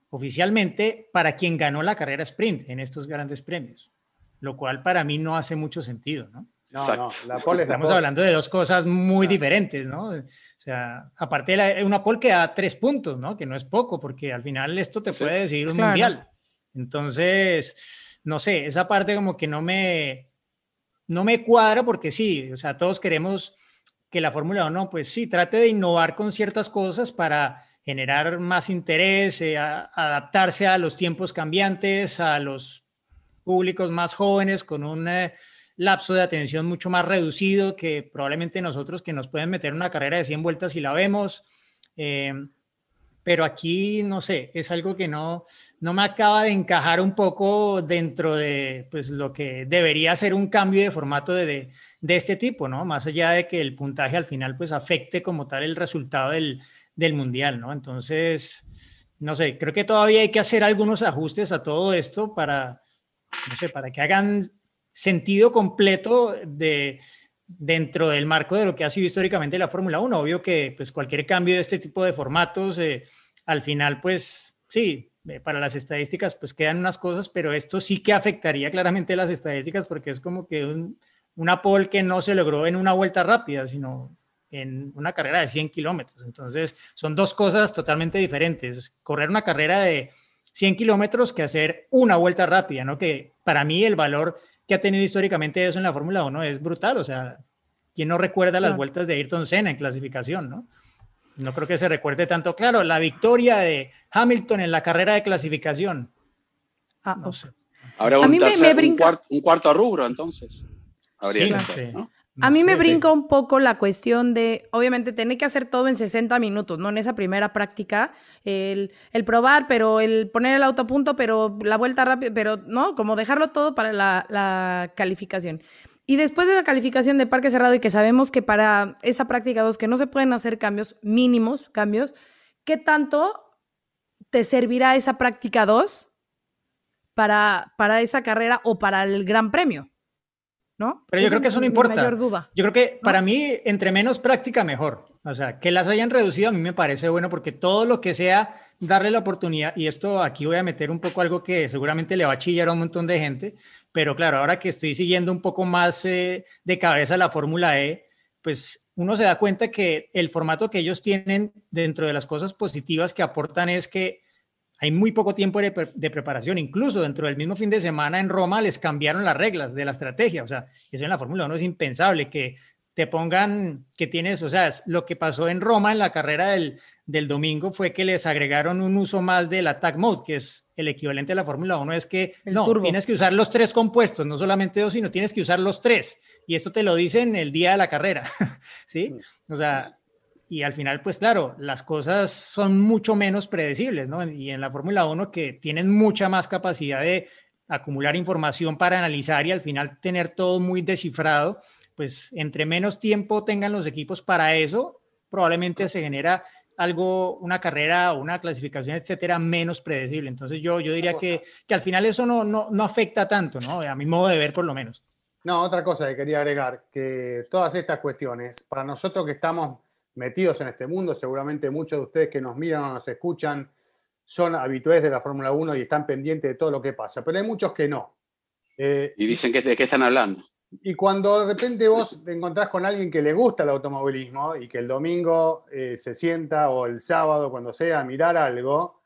S4: oficialmente para quien ganó la carrera sprint en estos grandes premios, lo cual para mí no hace mucho sentido, ¿no?
S2: No, no, la pole
S4: Estamos hablando de dos cosas muy diferentes, ¿no? O sea, aparte de una pole que da tres puntos, ¿no? Que no es poco, porque al final esto te puede decir un mundial. Entonces, no sé, esa parte como que no me, no me cuadra porque sí, o sea, todos queremos que la Fórmula 1, pues sí, trate de innovar con ciertas cosas para generar más interés, eh, adaptarse a los tiempos cambiantes, a los públicos más jóvenes con un eh, lapso de atención mucho más reducido que probablemente nosotros que nos pueden meter una carrera de 100 vueltas y la vemos. Eh, pero aquí, no sé, es algo que no, no me acaba de encajar un poco dentro de pues, lo que debería ser un cambio de formato de, de, este tipo, ¿no? Más allá de que el puntaje al final pues afecte como tal el resultado del, del mundial, ¿no? Entonces, no sé, creo que todavía hay que hacer algunos ajustes a todo esto para, no sé, para que hagan sentido completo de, dentro del marco de lo que ha sido históricamente la Fórmula 1. Obvio que pues, cualquier cambio de este tipo de formatos, eh, al final, pues sí, eh, para las estadísticas, pues quedan unas cosas, pero esto sí que afectaría claramente las estadísticas porque es como que un, una pole que no se logró en una vuelta rápida, sino en una carrera de 100 kilómetros. Entonces, son dos cosas totalmente diferentes. Correr una carrera de 100 kilómetros que hacer una vuelta rápida, ¿no? Que para mí el valor que ha tenido históricamente eso en la Fórmula 1 es brutal. O sea, ¿quién no recuerda las vueltas de Ayrton Senna en clasificación, no? No creo que se recuerde tanto. Claro, la victoria de Hamilton en la carrera de clasificación.
S1: Ah, no sé.
S3: Habrá un, un, cuarto, rubro, entonces.
S4: Habría sí, ¿no?
S1: A mí me brinca un poco la cuestión de, obviamente, tener que hacer todo en 60 minutos, ¿no? En esa primera práctica, el, probar, pero el poner el auto a punto, pero la vuelta rápida, pero, ¿no? Como dejarlo todo para la, la calificación. Y después de la calificación de parque cerrado y que sabemos que para esa práctica 2 que no se pueden hacer cambios, mínimos cambios, ¿qué tanto te servirá esa práctica 2 para, para esa carrera o para el Gran Premio? ¿No?
S4: Pero yo creo que eso no importa. duda. Yo creo que para mí, entre menos práctica, mejor. O sea, que las hayan reducido a mí me parece bueno porque todo lo que sea darle la oportunidad, y esto aquí voy a meter un poco algo que seguramente le va a chillar a un montón de gente, pero claro, ahora que estoy siguiendo un poco más eh, de cabeza la Fórmula E, pues uno se da cuenta que el formato que ellos tienen dentro de las cosas positivas que aportan es que hay muy poco tiempo de, preparación. Incluso dentro del mismo fin de semana en Roma les cambiaron las reglas de la estrategia. O sea, eso en la Fórmula 1 es impensable que te pongan que tienes, o sea, lo que pasó en Roma en la carrera del, del domingo fue que les agregaron un uso más del attack mode, que es el equivalente a la Fórmula 1, es que no, tienes que usar los tres compuestos, no solamente dos, sino tienes que usar los tres. Y esto te lo dicen el día de la carrera, [LAUGHS] ¿sí? O sea, y al final, pues claro, las cosas son mucho menos predecibles, ¿no? Y en la Fórmula 1 que tienen mucha más capacidad de acumular información para analizar y al final tener todo muy descifrado, pues entre menos tiempo tengan los equipos para eso, probablemente se genera algo, una carrera o una clasificación, etcétera, menos predecible. Entonces yo, yo diría que, que al final eso no, no, no afecta tanto, ¿no? A mi modo de ver por lo menos.
S2: No, otra cosa que quería agregar, que todas estas cuestiones, para nosotros que estamos metidos en este mundo. Seguramente muchos de ustedes que nos miran o nos escuchan son habituales de la Fórmula 1 y están pendientes de todo lo que pasa, pero hay muchos que no.
S3: Eh, y dicen que de qué están hablando.
S2: Y cuando de repente vos te encontrás con alguien que le gusta el automovilismo y que el domingo eh, se sienta o el sábado, cuando sea, a mirar algo,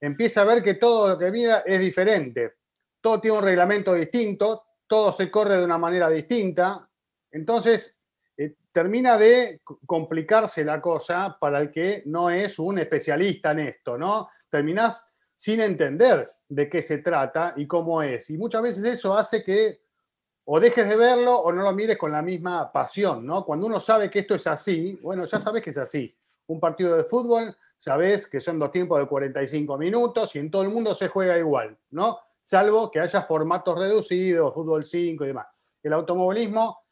S2: empieza a ver que todo lo que mira es diferente. Todo tiene un reglamento distinto, todo se corre de una manera distinta. Entonces, termina de complicarse la cosa para el que no es un especialista en esto, ¿no? Terminás sin entender de qué se trata y cómo es. Y muchas veces eso hace que o dejes de verlo o no lo mires con la misma pasión, ¿no? Cuando uno sabe que esto es así, bueno, ya sabes que es así. Un partido de fútbol, sabes que son dos tiempos de 45 minutos y en todo el mundo se juega igual, ¿no? Salvo que haya formatos reducidos, fútbol 5 y demás. El automovilismo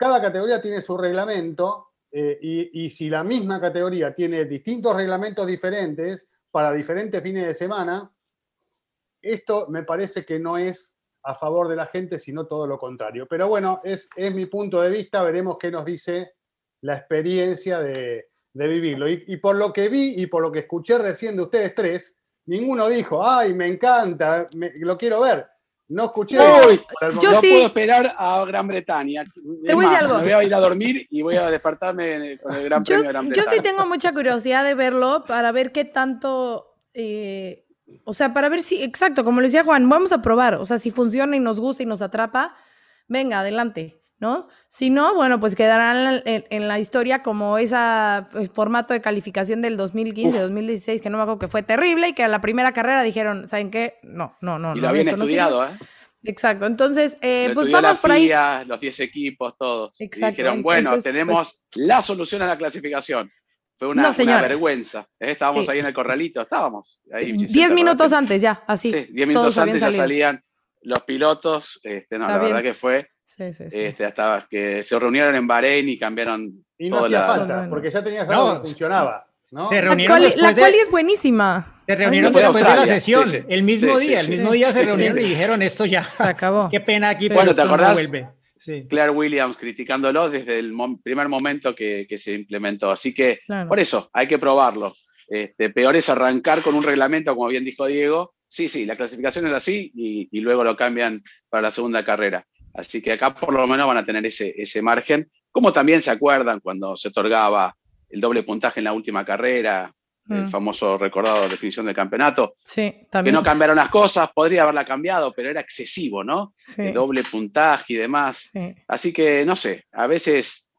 S2: cada categoría tiene su reglamento eh, y, si la misma categoría tiene distintos reglamentos diferentes para diferentes fines de semana, esto me parece que no es a favor de la gente, sino todo lo contrario. Pero bueno, es, es mi punto de vista, veremos qué nos dice la experiencia de, vivirlo. Y, por lo que vi y por lo que escuché recién de ustedes tres, ninguno dijo, ay, me encanta, lo quiero ver. No escuché.
S3: yo no puedo esperar a Gran Bretaña. Te voy a decir algo. Me voy a ir a dormir y voy a despertarme con el Gran Premio de Gran
S1: Bretaña. Yo sí tengo mucha curiosidad de verlo para ver qué tanto. Eh, o sea, para ver si, exacto, como le decía Juan, vamos a probar. O sea, si funciona y nos gusta y nos atrapa, venga, adelante. ¿No? Si no, bueno, pues quedarán en, la historia como ese eh, formato de calificación del 2015, 2016, que no me acuerdo que fue terrible y que a la primera carrera dijeron, ¿saben qué? No, no, no.
S3: Y lo habían estudiado, ¿eh?
S1: Exacto, entonces, eh, pues vamos por ahí.
S3: Los 10 equipos, todos. Exacto. dijeron, bueno, tenemos pues la solución a la clasificación. Fue una, vergüenza. ¿eh? Estábamos ahí en el corralito, estábamos. Ahí,
S1: 10 minutos antes ya, así.
S3: Sí, 10 minutos antes ya salían los pilotos. Este, no, la verdad que fue Sí, sí, sí. Este, hasta que se reunieron en Bahrein y cambiaron.
S2: Y no hacía falta, porque ya tenías algo que funcionaba. ¿no?
S1: la cual, es buenísima.
S4: Se reunieron después de la sesión, el mismo día, el mismo día se reunieron y dijeron esto ya. Se acabó. [LAUGHS] Qué pena aquí,
S3: bueno, ¿te acordás? vuelve. Claire Williams criticándolo desde el primer momento que, que, se implementó. Así que por eso hay que probarlo. Este, peor es arrancar con un reglamento, como bien dijo Diego. Sí, sí, la clasificación es así y, y luego lo cambian para la segunda carrera. Así que acá por lo menos van a tener ese, ese margen, como también se acuerdan cuando se otorgaba el doble puntaje en la última carrera, el mm. famoso recordado definición del campeonato.
S1: Sí,
S3: también. Que no cambiaron las cosas, podría haberla cambiado, pero era excesivo, ¿no? El doble puntaje y demás. Así que, no sé, a veces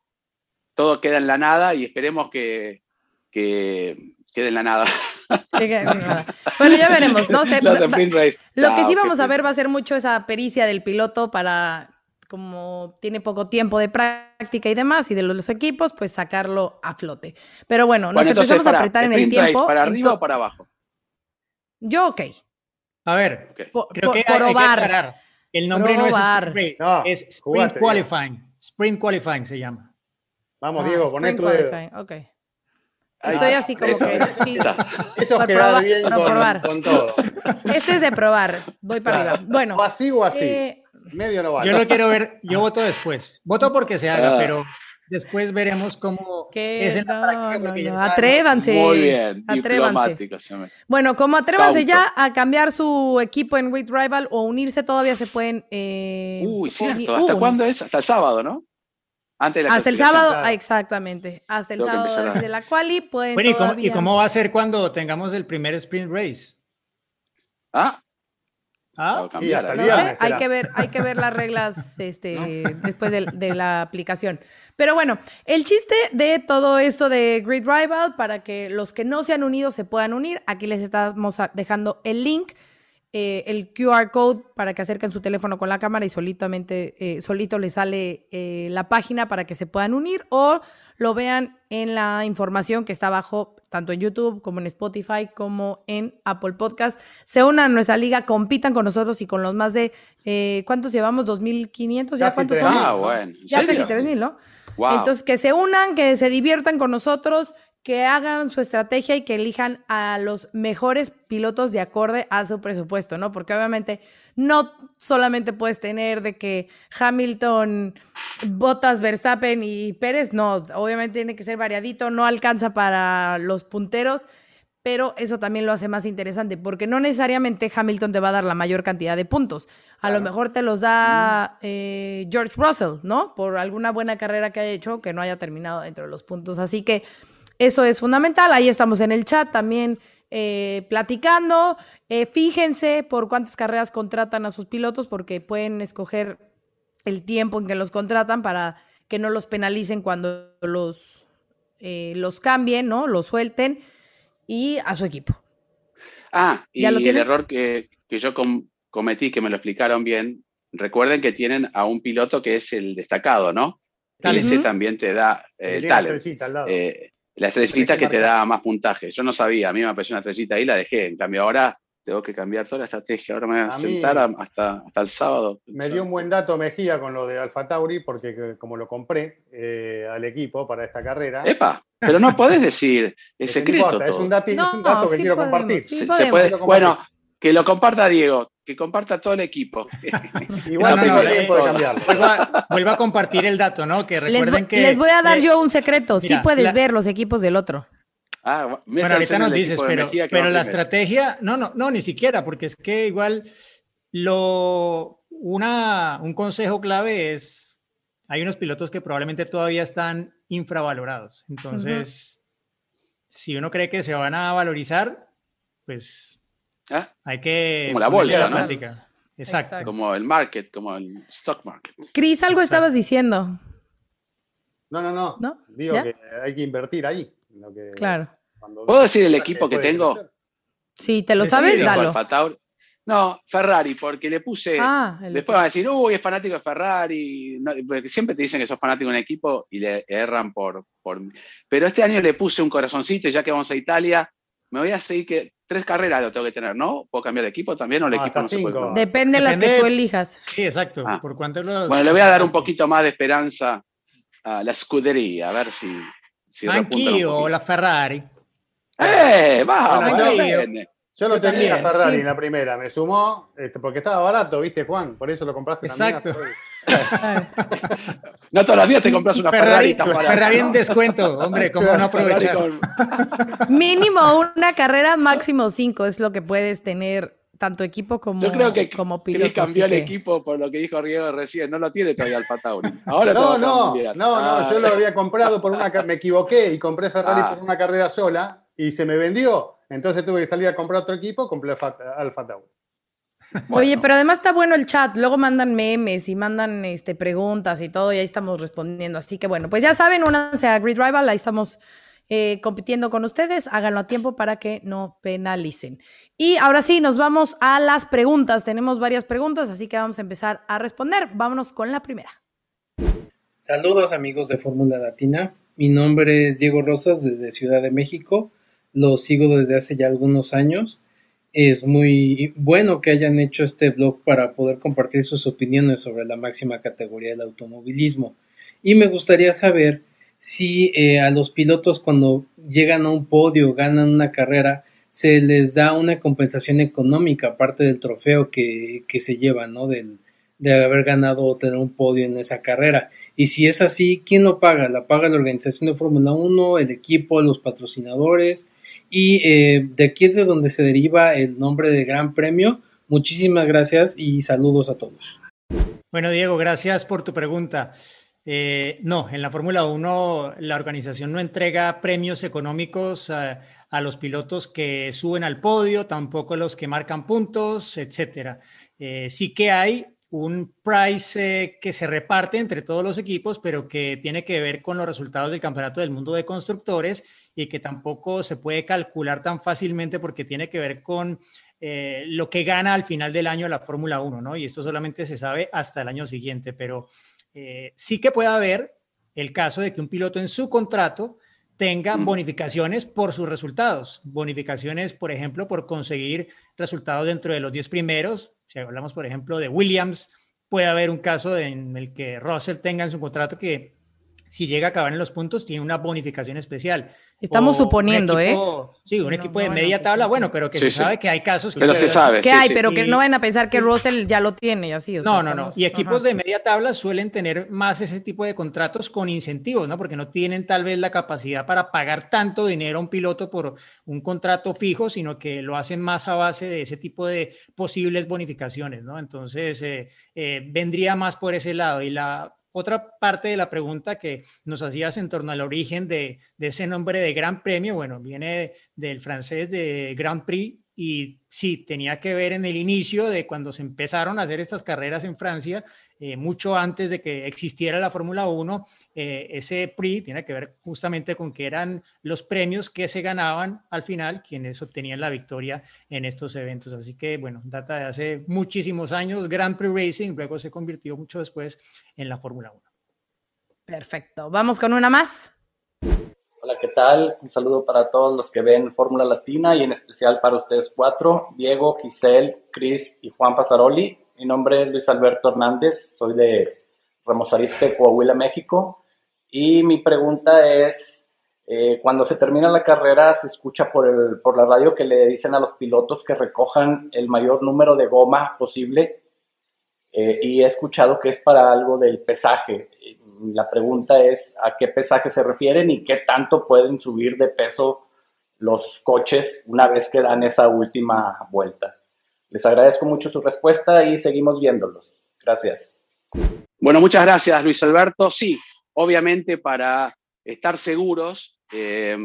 S3: todo queda en la nada y esperemos que, que quede en la nada. [LAUGHS]
S1: bueno, ya veremos. No sé. lo que ah, sí vamos a ver va a ser mucho esa pericia del piloto para, como tiene poco tiempo de práctica y demás, y de los equipos, pues sacarlo a flote. Pero bueno, nos empezamos a apretar en el tiempo.
S3: ¿Para arriba o para abajo?
S1: Yo, ok.
S4: A ver, creo que probar. El nombre no es Sprint, es Sprint Qualifying. Sprint Qualifying se llama.
S2: Vamos, Diego, ah, con tu dedo.
S1: Ok. Estoy así como que.
S2: Eso queda bien con, todo.
S1: Este es de probar. Voy para arriba. Bueno.
S2: O así o así. Eh, Medio no vale.
S4: Yo no quiero ver, yo voto después. Voto porque se haga, ah. pero después veremos cómo es en la
S1: práctica. Atrévanse.
S3: Muy bien. Atrévanse.
S1: Bueno, como atrévanse ya a cambiar su equipo en Wit Rival o unirse, todavía se pueden.
S3: Eh, Uy, cierto. ¿Hasta cuándo es? Hasta el sábado, ¿no?
S1: Hasta el sábado, exactamente. Hasta el sábado desde la quali pueden
S4: bueno, ¿y, cómo, va a ser cuando tengamos el primer sprint race?
S3: Ah.
S1: Ah, no sé, hay que ver, hay que ver las [LAUGHS] reglas este, después de, de, la aplicación. Pero bueno, el chiste de todo esto de Grid Rival, para que los que no se han unido se puedan unir, aquí les estamos dejando el link eh, el QR code para que acerquen su teléfono con la cámara y solitamente, eh, solito les sale eh, la página para que se puedan unir o lo vean en la información que está abajo, tanto en YouTube como en Spotify como en Apple Podcast. Se unan a nuestra liga, compitan con nosotros y con los más de, ¿cuántos llevamos? ¿2.500? ¿Ya cuántos somos?
S3: Ah, bueno.
S1: Ya casi 3.000, ¿no? Entonces, que se unan, que se diviertan con nosotros, que hagan su estrategia y que elijan a los mejores pilotos de acorde a su presupuesto, ¿no? Porque obviamente no solamente puedes tener de que Hamilton, Bottas, Verstappen y Pérez, no, obviamente tiene que ser variadito, no alcanza para los punteros, pero eso también lo hace más interesante, porque no necesariamente Hamilton te va a dar la mayor cantidad de puntos. A lo mejor te los da eh, George Russell, ¿no? Por alguna buena carrera que haya hecho que no haya terminado dentro de los puntos. Así que eso es fundamental. Ahí estamos en el chat también eh, platicando. Eh, fíjense por cuántas carreras contratan a sus pilotos, porque pueden escoger el tiempo en que los contratan para que no los penalicen cuando los, eh, los cambien, ¿no? Los suelten y a su equipo.
S3: Ah, y el error que, yo cometí, que me lo explicaron bien, recuerden que tienen a un piloto que es el destacado, ¿no? Y ese también te da el talent. La estrellita que te da más puntaje. Yo no sabía, a mí me apareció una estrellita ahí, la dejé. En cambio, ahora tengo que cambiar toda la estrategia. Ahora me voy a, sentar hasta, hasta el sábado.
S2: Me dio un buen dato Mejía con lo de Alfa Tauri, porque como lo compré eh, al equipo para esta carrera.
S3: ¡Epa! Pero no podés decir, es [LAUGHS] secreto.
S2: es un, dato, es un dato que quiero compartir.
S3: se, puede, bueno, Que lo comparta Diego, que comparta todo el equipo. [LAUGHS]
S2: Igual no, tiempo de cambiarlo.
S4: Vuelva, a compartir el dato, ¿no? Que recuerden
S1: les,
S4: que.
S1: Les voy a dar yo un secreto. sí puedes ver los equipos del otro.
S4: Ah, bueno, ahorita nos dices, pero, pero la estrategia, no, no, no, ni siquiera, porque es que igual lo, una, un consejo clave es, hay unos pilotos que probablemente todavía están infravalorados. Entonces, si uno cree que se van a valorizar, pues ¿Ah? hay que...
S3: Como la bolsa, ¿no?
S4: Exacto.
S3: Como el market, como el stock market.
S1: Cris, algo estabas diciendo.
S2: No, no, no. ¿No? Digo que hay que invertir ahí.
S1: claro.
S3: ¿Puedo decir el equipo que tengo?
S1: Sí, ¿te lo sabes? Dalo.
S3: No, Ferrari, porque le puse. Ah, después van a decir, uy, es fanático de Ferrari. porque siempre te dicen que sos fanático de un equipo y le erran por, por. Pero este año le puse un corazoncito, ya que vamos a Italia. Me voy a seguir que tres carreras lo tengo que tener, ¿no? ¿Puedo cambiar de equipo también o el equipo no se puede
S1: Depende de las que tú elijas.
S4: Sí, exacto. Ah. ¿Por cuánto
S3: Bueno, le voy a dar un poquito más de esperanza a la escudería, a ver si.
S4: si o la Ferrari.
S3: ¡Eh! ¡Vamos!
S2: Yo lo tenía Ferrari en la primera, me sumó, este, porque estaba barato, ¿viste, Juan? Por eso lo compraste
S4: Exacto. [LAUGHS]
S3: no todos los días te compras una Ferrari.
S4: Ferrari, Ferrari en descuento, hombre, ¿cómo no aprovechar?
S1: Mínimo una carrera, máximo cinco, es lo que puedes tener tanto equipo como,
S3: Yo creo que
S1: como piloto.
S3: cambió el equipo por lo que dijo Riego recién, no lo tiene todavía Alfa Tauri. Ahora
S2: no, no, no, no, ah. yo lo había comprado por una, me equivoqué y compré Ferrari ah. por una carrera sola y se me vendió. Entonces tuve que salir a comprar otro equipo, compré Alfa Tauri.
S1: Oye, pero además está bueno el chat, luego mandan memes y mandan este, preguntas y todo, y ahí estamos respondiendo. Así que bueno, pues ya saben, únanse a Grid Rival, ahí estamos eh, compitiendo con ustedes, háganlo a tiempo para que no penalicen. Y ahora sí, nos vamos a las preguntas. Tenemos varias preguntas, así que vamos a empezar a responder. Vámonos con la primera.
S5: Saludos amigos de Fórmula Latina. Mi nombre es Diego Rosas desde Ciudad de México. Lo sigo desde hace ya algunos años. Es muy bueno que hayan hecho este blog para poder compartir sus opiniones sobre la máxima categoría del automovilismo. Y me gustaría saber si eh, a los pilotos cuando llegan a un podio, ganan una carrera, se les da una compensación económica aparte del trofeo que, que se lleva, ¿no? Del, de haber ganado o tener un podio en esa carrera. Y si es así, ¿quién lo paga? ¿La paga la organización de Fórmula 1, el equipo, los patrocinadores? Y eh, de aquí es de donde se deriva el nombre de Gran Premio. Muchísimas gracias y saludos a todos.
S4: Bueno, Diego, gracias por tu pregunta. Eh, no, en la Fórmula 1 la organización no entrega premios económicos a, los pilotos que suben al podio, tampoco los que marcan puntos, etcétera. Eh, sí que hay un price eh, que se reparte entre todos los equipos, pero que tiene que ver con los resultados del Campeonato del Mundo de Constructores y que tampoco se puede calcular tan fácilmente porque tiene que ver con lo que gana al final del año la Fórmula 1, ¿no? Y esto solamente se sabe hasta el año siguiente, pero eh, sí que puede haber el caso de que un piloto en su contrato tenga bonificaciones por sus resultados, bonificaciones, por ejemplo, por conseguir resultados dentro de los 10 primeros. Si hablamos, por ejemplo, de Williams, puede haber un caso en el que Russell tenga en su contrato que si llega a acabar en los puntos, tiene una bonificación especial.
S1: Estamos suponiendo, ¿eh?
S4: Sí, un equipo de media tabla, bueno, pero que se sabe que hay casos que...
S3: Pero se, sabe.
S1: Que hay, pero que no van a pensar que Russell ya lo tiene así.
S4: no, no, no. Y equipos de media tabla suelen tener más ese tipo de contratos con incentivos, ¿no? Porque no tienen tal vez la capacidad para pagar tanto dinero a un piloto por un contrato fijo, sino que lo hacen más a base de ese tipo de posibles bonificaciones, ¿no? Entonces, eh, eh, vendría más por ese lado. Y la otra parte de la pregunta que nos hacías en torno al origen de, ese nombre de Gran Premio, bueno, viene del francés de Grand Prix y sí, tenía que ver en el inicio de cuando se empezaron a hacer estas carreras en Francia, eh, mucho antes de que existiera la Fórmula 1, eh, ese Prix tiene que ver justamente con que eran los premios que se ganaban al final quienes obtenían la victoria en estos eventos. Así que, bueno, data de hace muchísimos años, Grand Prix Racing, luego se convirtió mucho después en la Fórmula 1.
S1: Perfecto. Vamos con una más.
S6: Hola, ¿qué tal? Un saludo para todos los que ven Fórmula Latina y en especial para ustedes cuatro, Diego, Giselle, Chris y Juan Pasaroli. Mi nombre es Luis Alberto Hernández, soy de Ramos Ariste, Coahuila, México. Y mi pregunta es, Eh, cuando se termina la carrera se escucha por, el, por la radio que le dicen a los pilotos que recojan el mayor número de goma posible eh, y he escuchado que es para algo del pesaje. La pregunta es a qué pesaje se refieren y qué tanto pueden subir de peso los coches una vez que dan esa última vuelta. Les agradezco mucho su respuesta y seguimos viéndolos. Gracias.
S3: Bueno, muchas gracias Luis Alberto. Sí, obviamente para estar seguros, eh,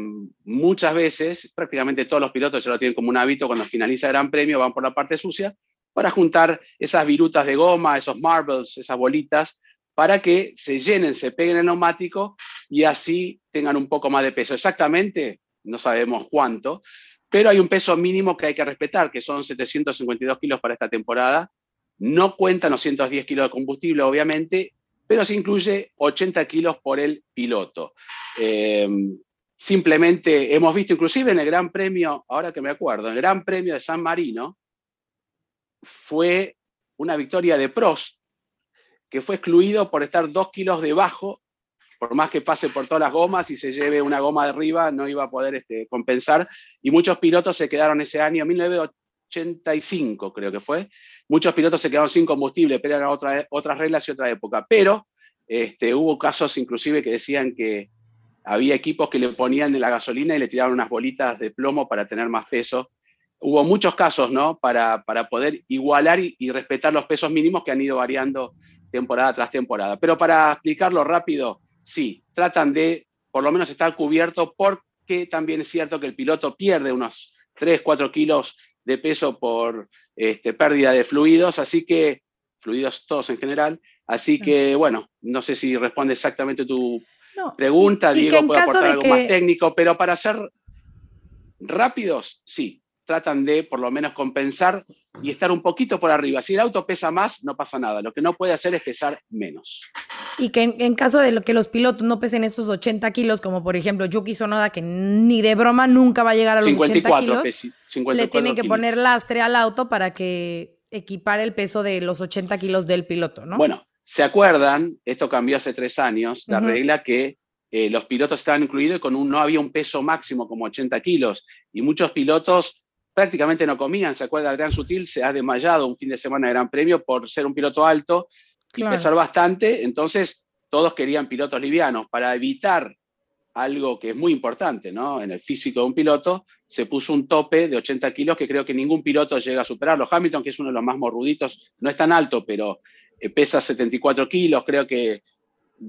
S3: muchas veces, prácticamente todos los pilotos ya lo tienen como un hábito, cuando finaliza el Gran Premio van por la parte sucia para juntar esas virutas de goma, esos marbles, esas bolitas, para que se llenen, se peguen el neumático y así tengan un poco más de peso. Exactamente, no sabemos cuánto, pero hay un peso mínimo que hay que respetar, que son 752 kilos para esta temporada. No cuentan los 110 kilos de combustible, obviamente, pero se incluye 80 kilos por el piloto. Eh, simplemente hemos visto, inclusive en el Gran Premio, ahora que me acuerdo, en el Gran Premio de San Marino, fue una victoria de Prost, que fue excluido por estar dos kilos debajo por más que pase por todas las gomas y se lleve una goma de arriba, no iba a poder este, compensar. Y muchos pilotos se quedaron ese año, 1985 creo que fue, muchos pilotos se quedaron sin combustible, pero eran otra, otras reglas y otra época. Pero este, hubo casos inclusive que decían que había equipos que le ponían de la gasolina y le tiraban unas bolitas de plomo para tener más peso. Hubo muchos casos, ¿no? Para, para poder igualar y, y respetar los pesos mínimos que han ido variando temporada tras temporada. Pero para explicarlo rápido, sí, tratan de por lo menos estar cubierto porque también es cierto que el piloto pierde unos 3, 4 kilos de peso por este, pérdida de fluidos, así que, fluidos todos en general, así que bueno, no sé si responde exactamente tu pregunta, Diego puede aportar algo más técnico, pero para ser rápidos, sí, tratan de por lo menos compensar y estar un poquito por arriba. Si el auto pesa más, no pasa nada. Lo que no puede hacer es pesar menos.
S1: Y que en, caso de que los pilotos no pesen esos 80 kilos, como por ejemplo Yuki Sonoda, que ni de broma nunca va a llegar a los 80 kilos, le tienen que poner lastre al auto para que equipar el peso de los 80 kilos del piloto, ¿no?
S3: Bueno, ¿se acuerdan? Esto cambió hace tres años, la regla que eh, los pilotos estaban incluidos y con un, no había un peso máximo como 80 kilos. Y muchos pilotos prácticamente no comían. ¿Se acuerda? Adrián Sutil se ha desmayado un fin de semana de Gran Premio por ser un piloto alto y pesar bastante. Entonces, todos querían pilotos livianos. Para evitar algo que es muy importante ¿no? en el físico de un piloto, se puso un tope de 80 kilos que creo que ningún piloto llega a superarlo. Hamilton, que es uno de los más morruditos, no es tan alto, pero eh, pesa 74 kilos. Creo que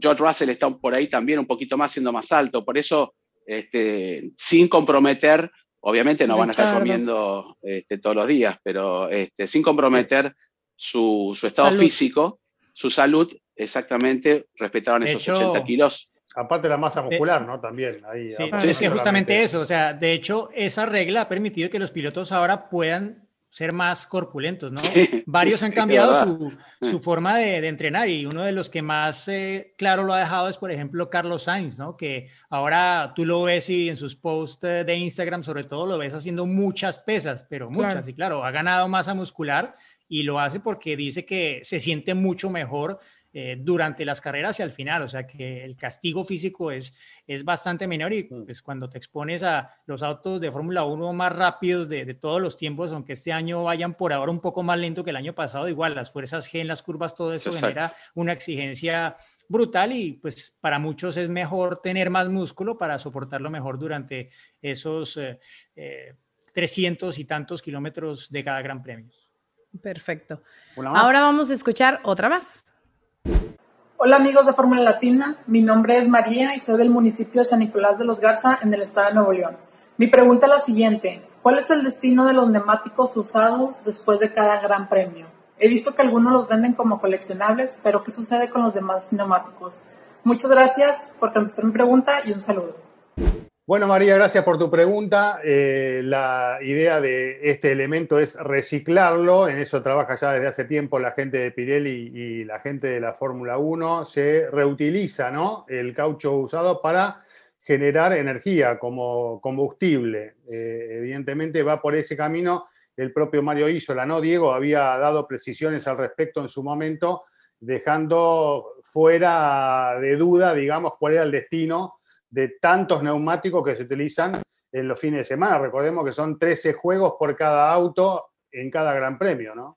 S3: George Russell está por ahí también un poquito más, siendo más alto. Por eso, este, sin comprometer Obviamente no van a estar comiendo este, todos los días, pero este, sin comprometer su, estado físico, su salud, exactamente respetaron esos 80 kilos.
S2: Aparte la masa muscular, ¿no? También. Ahí,
S4: sí, es que justamente eso, o sea, de hecho, esa regla ha permitido que los pilotos ahora puedan ser más corpulentos, ¿no? Varios han cambiado su, forma de, entrenar y uno de los que más eh, claro lo ha dejado es, por ejemplo, Carlos Sainz, ¿no? Que ahora tú lo ves y en sus posts eh, de Instagram, sobre todo, lo ves haciendo muchas pesas, pero muchas, y claro, ha ganado masa muscular y lo hace porque dice que se siente mucho mejor eh, durante las carreras y al final, o sea que el castigo físico es, es bastante menor y mm. pues cuando te expones a los autos de Fórmula 1 más rápidos de, todos los tiempos, aunque este año vayan por ahora un poco más lento que el año pasado, igual las fuerzas G en las curvas, todo eso genera una exigencia brutal y pues para muchos es mejor tener más músculo para soportarlo mejor durante esos 300 eh, eh, y tantos kilómetros de cada gran premio.
S1: Perfecto. Ahora vamos a escuchar otra más.
S7: Hola amigos de Fórmula Latina, mi nombre es María y soy del municipio de San Nicolás de los Garza en el estado de Nuevo León. Mi pregunta es la siguiente, ¿cuál es el destino de los neumáticos usados después de cada gran premio? He visto que algunos los venden como coleccionables, pero ¿qué sucede con los demás neumáticos? Muchas gracias por contestar mi pregunta y un saludo.
S2: Bueno, María, gracias por tu pregunta. Eh, la idea de este elemento es reciclarlo. En eso trabaja ya desde hace tiempo la gente de Pirelli y la gente de la Fórmula 1. Se reutiliza ¿no? el caucho usado para generar energía como combustible. Eh, evidentemente va por ese camino el propio Mario Isola, ¿no? Diego había dado precisiones al respecto en su momento, dejando fuera de duda, digamos, cuál era el destino de tantos neumáticos que se utilizan en los fines de semana. Recordemos que son 13 juegos por cada auto en cada Gran Premio, ¿no?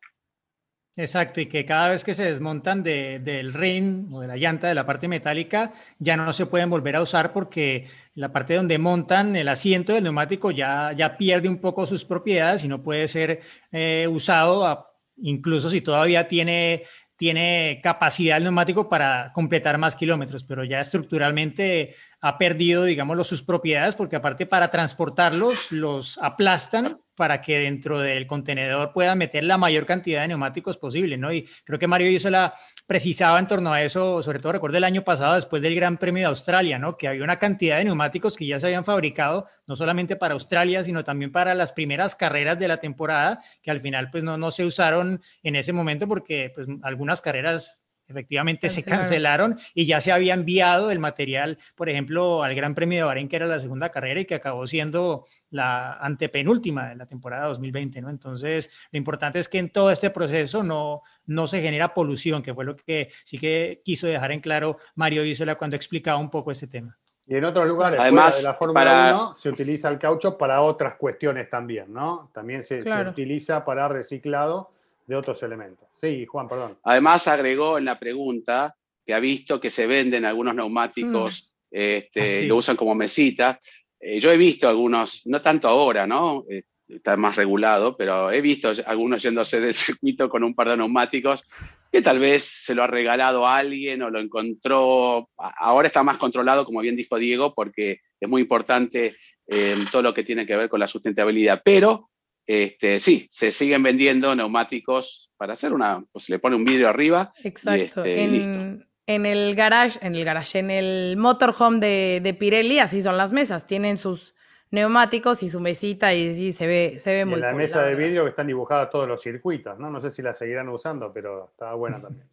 S4: Exacto, y que cada vez que se desmontan del ring o de la llanta de la parte metálica, ya no se pueden volver a usar porque la parte donde montan el asiento del neumático ya, ya pierde un poco sus propiedades y no puede ser eh, usado, incluso si todavía tiene tiene capacidad el neumático para completar más kilómetros, pero ya estructuralmente ha perdido, digamos, sus propiedades, porque aparte para transportarlos los aplastan para que dentro del contenedor puedan meter la mayor cantidad de neumáticos posible, ¿no? Y creo que Mario la precisaba en torno a eso, sobre todo recuerdo el año pasado, después del Gran Premio de Australia, ¿no? Que había una cantidad de neumáticos que ya se habían fabricado, no solamente para Australia, sino también para las primeras carreras de la temporada, que al final pues no, no se usaron en ese momento porque pues algunas carreras efectivamente se cancelaron y ya se había enviado el material, por ejemplo, al Gran Premio de Bahrein, que era la segunda carrera y que acabó siendo la antepenúltima de la temporada 2020, ¿no? Entonces, lo importante es que en todo este proceso no, no se genera polución, que fue lo que sí que quiso dejar en claro Mario Isola cuando explicaba un poco este tema.
S2: Y en otros lugares Además, de la Fórmula 1 se utiliza el caucho para otras cuestiones también, ¿no? También se, se utiliza para reciclado de otros elementos. Sí, Juan, perdón.
S3: Además agregó en la pregunta que ha visto que se venden algunos neumáticos, mm. este, ah, lo usan como mesita. Eh, yo he visto algunos, no tanto ahora, ¿no? Eh, está más regulado, pero he visto algunos yéndose del circuito con un par de neumáticos que tal vez se lo ha regalado a alguien o lo encontró. Ahora está más controlado, como bien dijo Diego, porque es muy importante eh, todo lo que tiene que ver con la sustentabilidad. Pero este, sí, se siguen vendiendo neumáticos para hacer una, pues le pone un vidrio arriba.
S1: Exacto. Este, en, el garage, en el garage, en el motorhome de, de, Pirelli, así son las mesas, tienen sus neumáticos y su mesita y sí, se ve, se ve muy
S2: En la mesa de vidrio que están dibujadas todos los circuitos, ¿no? No sé si la seguirán usando, pero está buena también.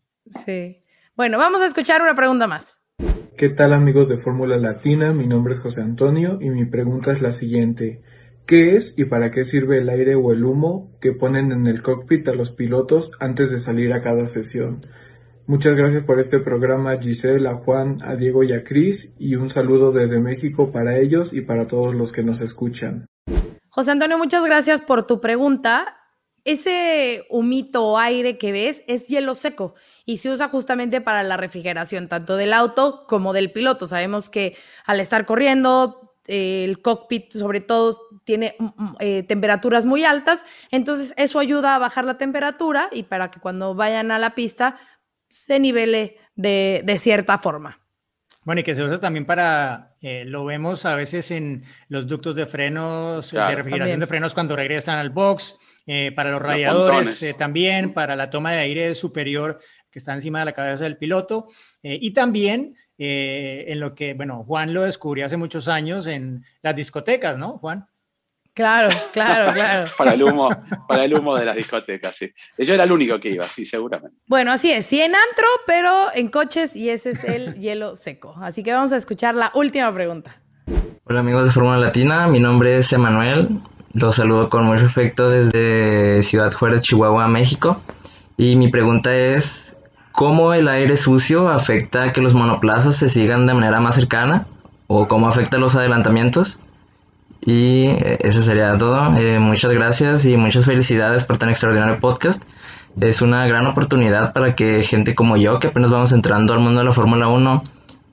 S1: Sí. Bueno, vamos a escuchar una pregunta más.
S8: ¿Qué tal amigos de Fórmula Latina? Mi nombre es José Antonio y mi pregunta es la siguiente. ¿Qué es y para qué sirve el aire o el humo que ponen en el cockpit a los pilotos antes de salir a cada sesión? Muchas gracias por este programa Giselle, a Juan, a Diego y a Cris y un saludo desde México para ellos y para todos los que nos escuchan.
S1: José Antonio, muchas gracias por tu pregunta. Ese humito o aire que ves es hielo seco y se usa justamente para la refrigeración tanto del auto como del piloto. Sabemos que al estar corriendo, el cockpit sobre todo tiene mm, mm, eh, temperaturas muy altas, entonces eso ayuda a bajar la temperatura y para que cuando vayan a la pista se nivele de, cierta forma.
S4: Bueno, y que se usa también para, eh, lo vemos a veces en los ductos de frenos, de refrigeración de frenos cuando regresan al box, eh, para los radiadores también, para la toma de aire superior que está encima de la cabeza del piloto, y también eh, en lo que, bueno, Juan lo descubrió hace muchos años en las discotecas, ¿no, Juan?
S1: Claro, claro, [LAUGHS] claro.
S3: para, el humo, para el humo de las discotecas, sí. Yo era el único que iba, sí, seguramente.
S1: Bueno, así es, sí en antro, pero en coches y ese es el [LAUGHS] hielo seco. Así que vamos a escuchar la última pregunta.
S9: Hola amigos de Fórmula Latina, mi nombre es Emanuel, los saludo con mucho afecto desde Ciudad Juárez, Chihuahua, México. Y mi pregunta es, cómo el aire sucio afecta a que los monoplazas se sigan de manera más cercana o cómo afecta los adelantamientos. Y eh, eso sería todo. Eh, muchas gracias y muchas felicidades por tan extraordinario podcast. Es una gran oportunidad para que gente como yo, que apenas vamos entrando al mundo de la Fórmula 1,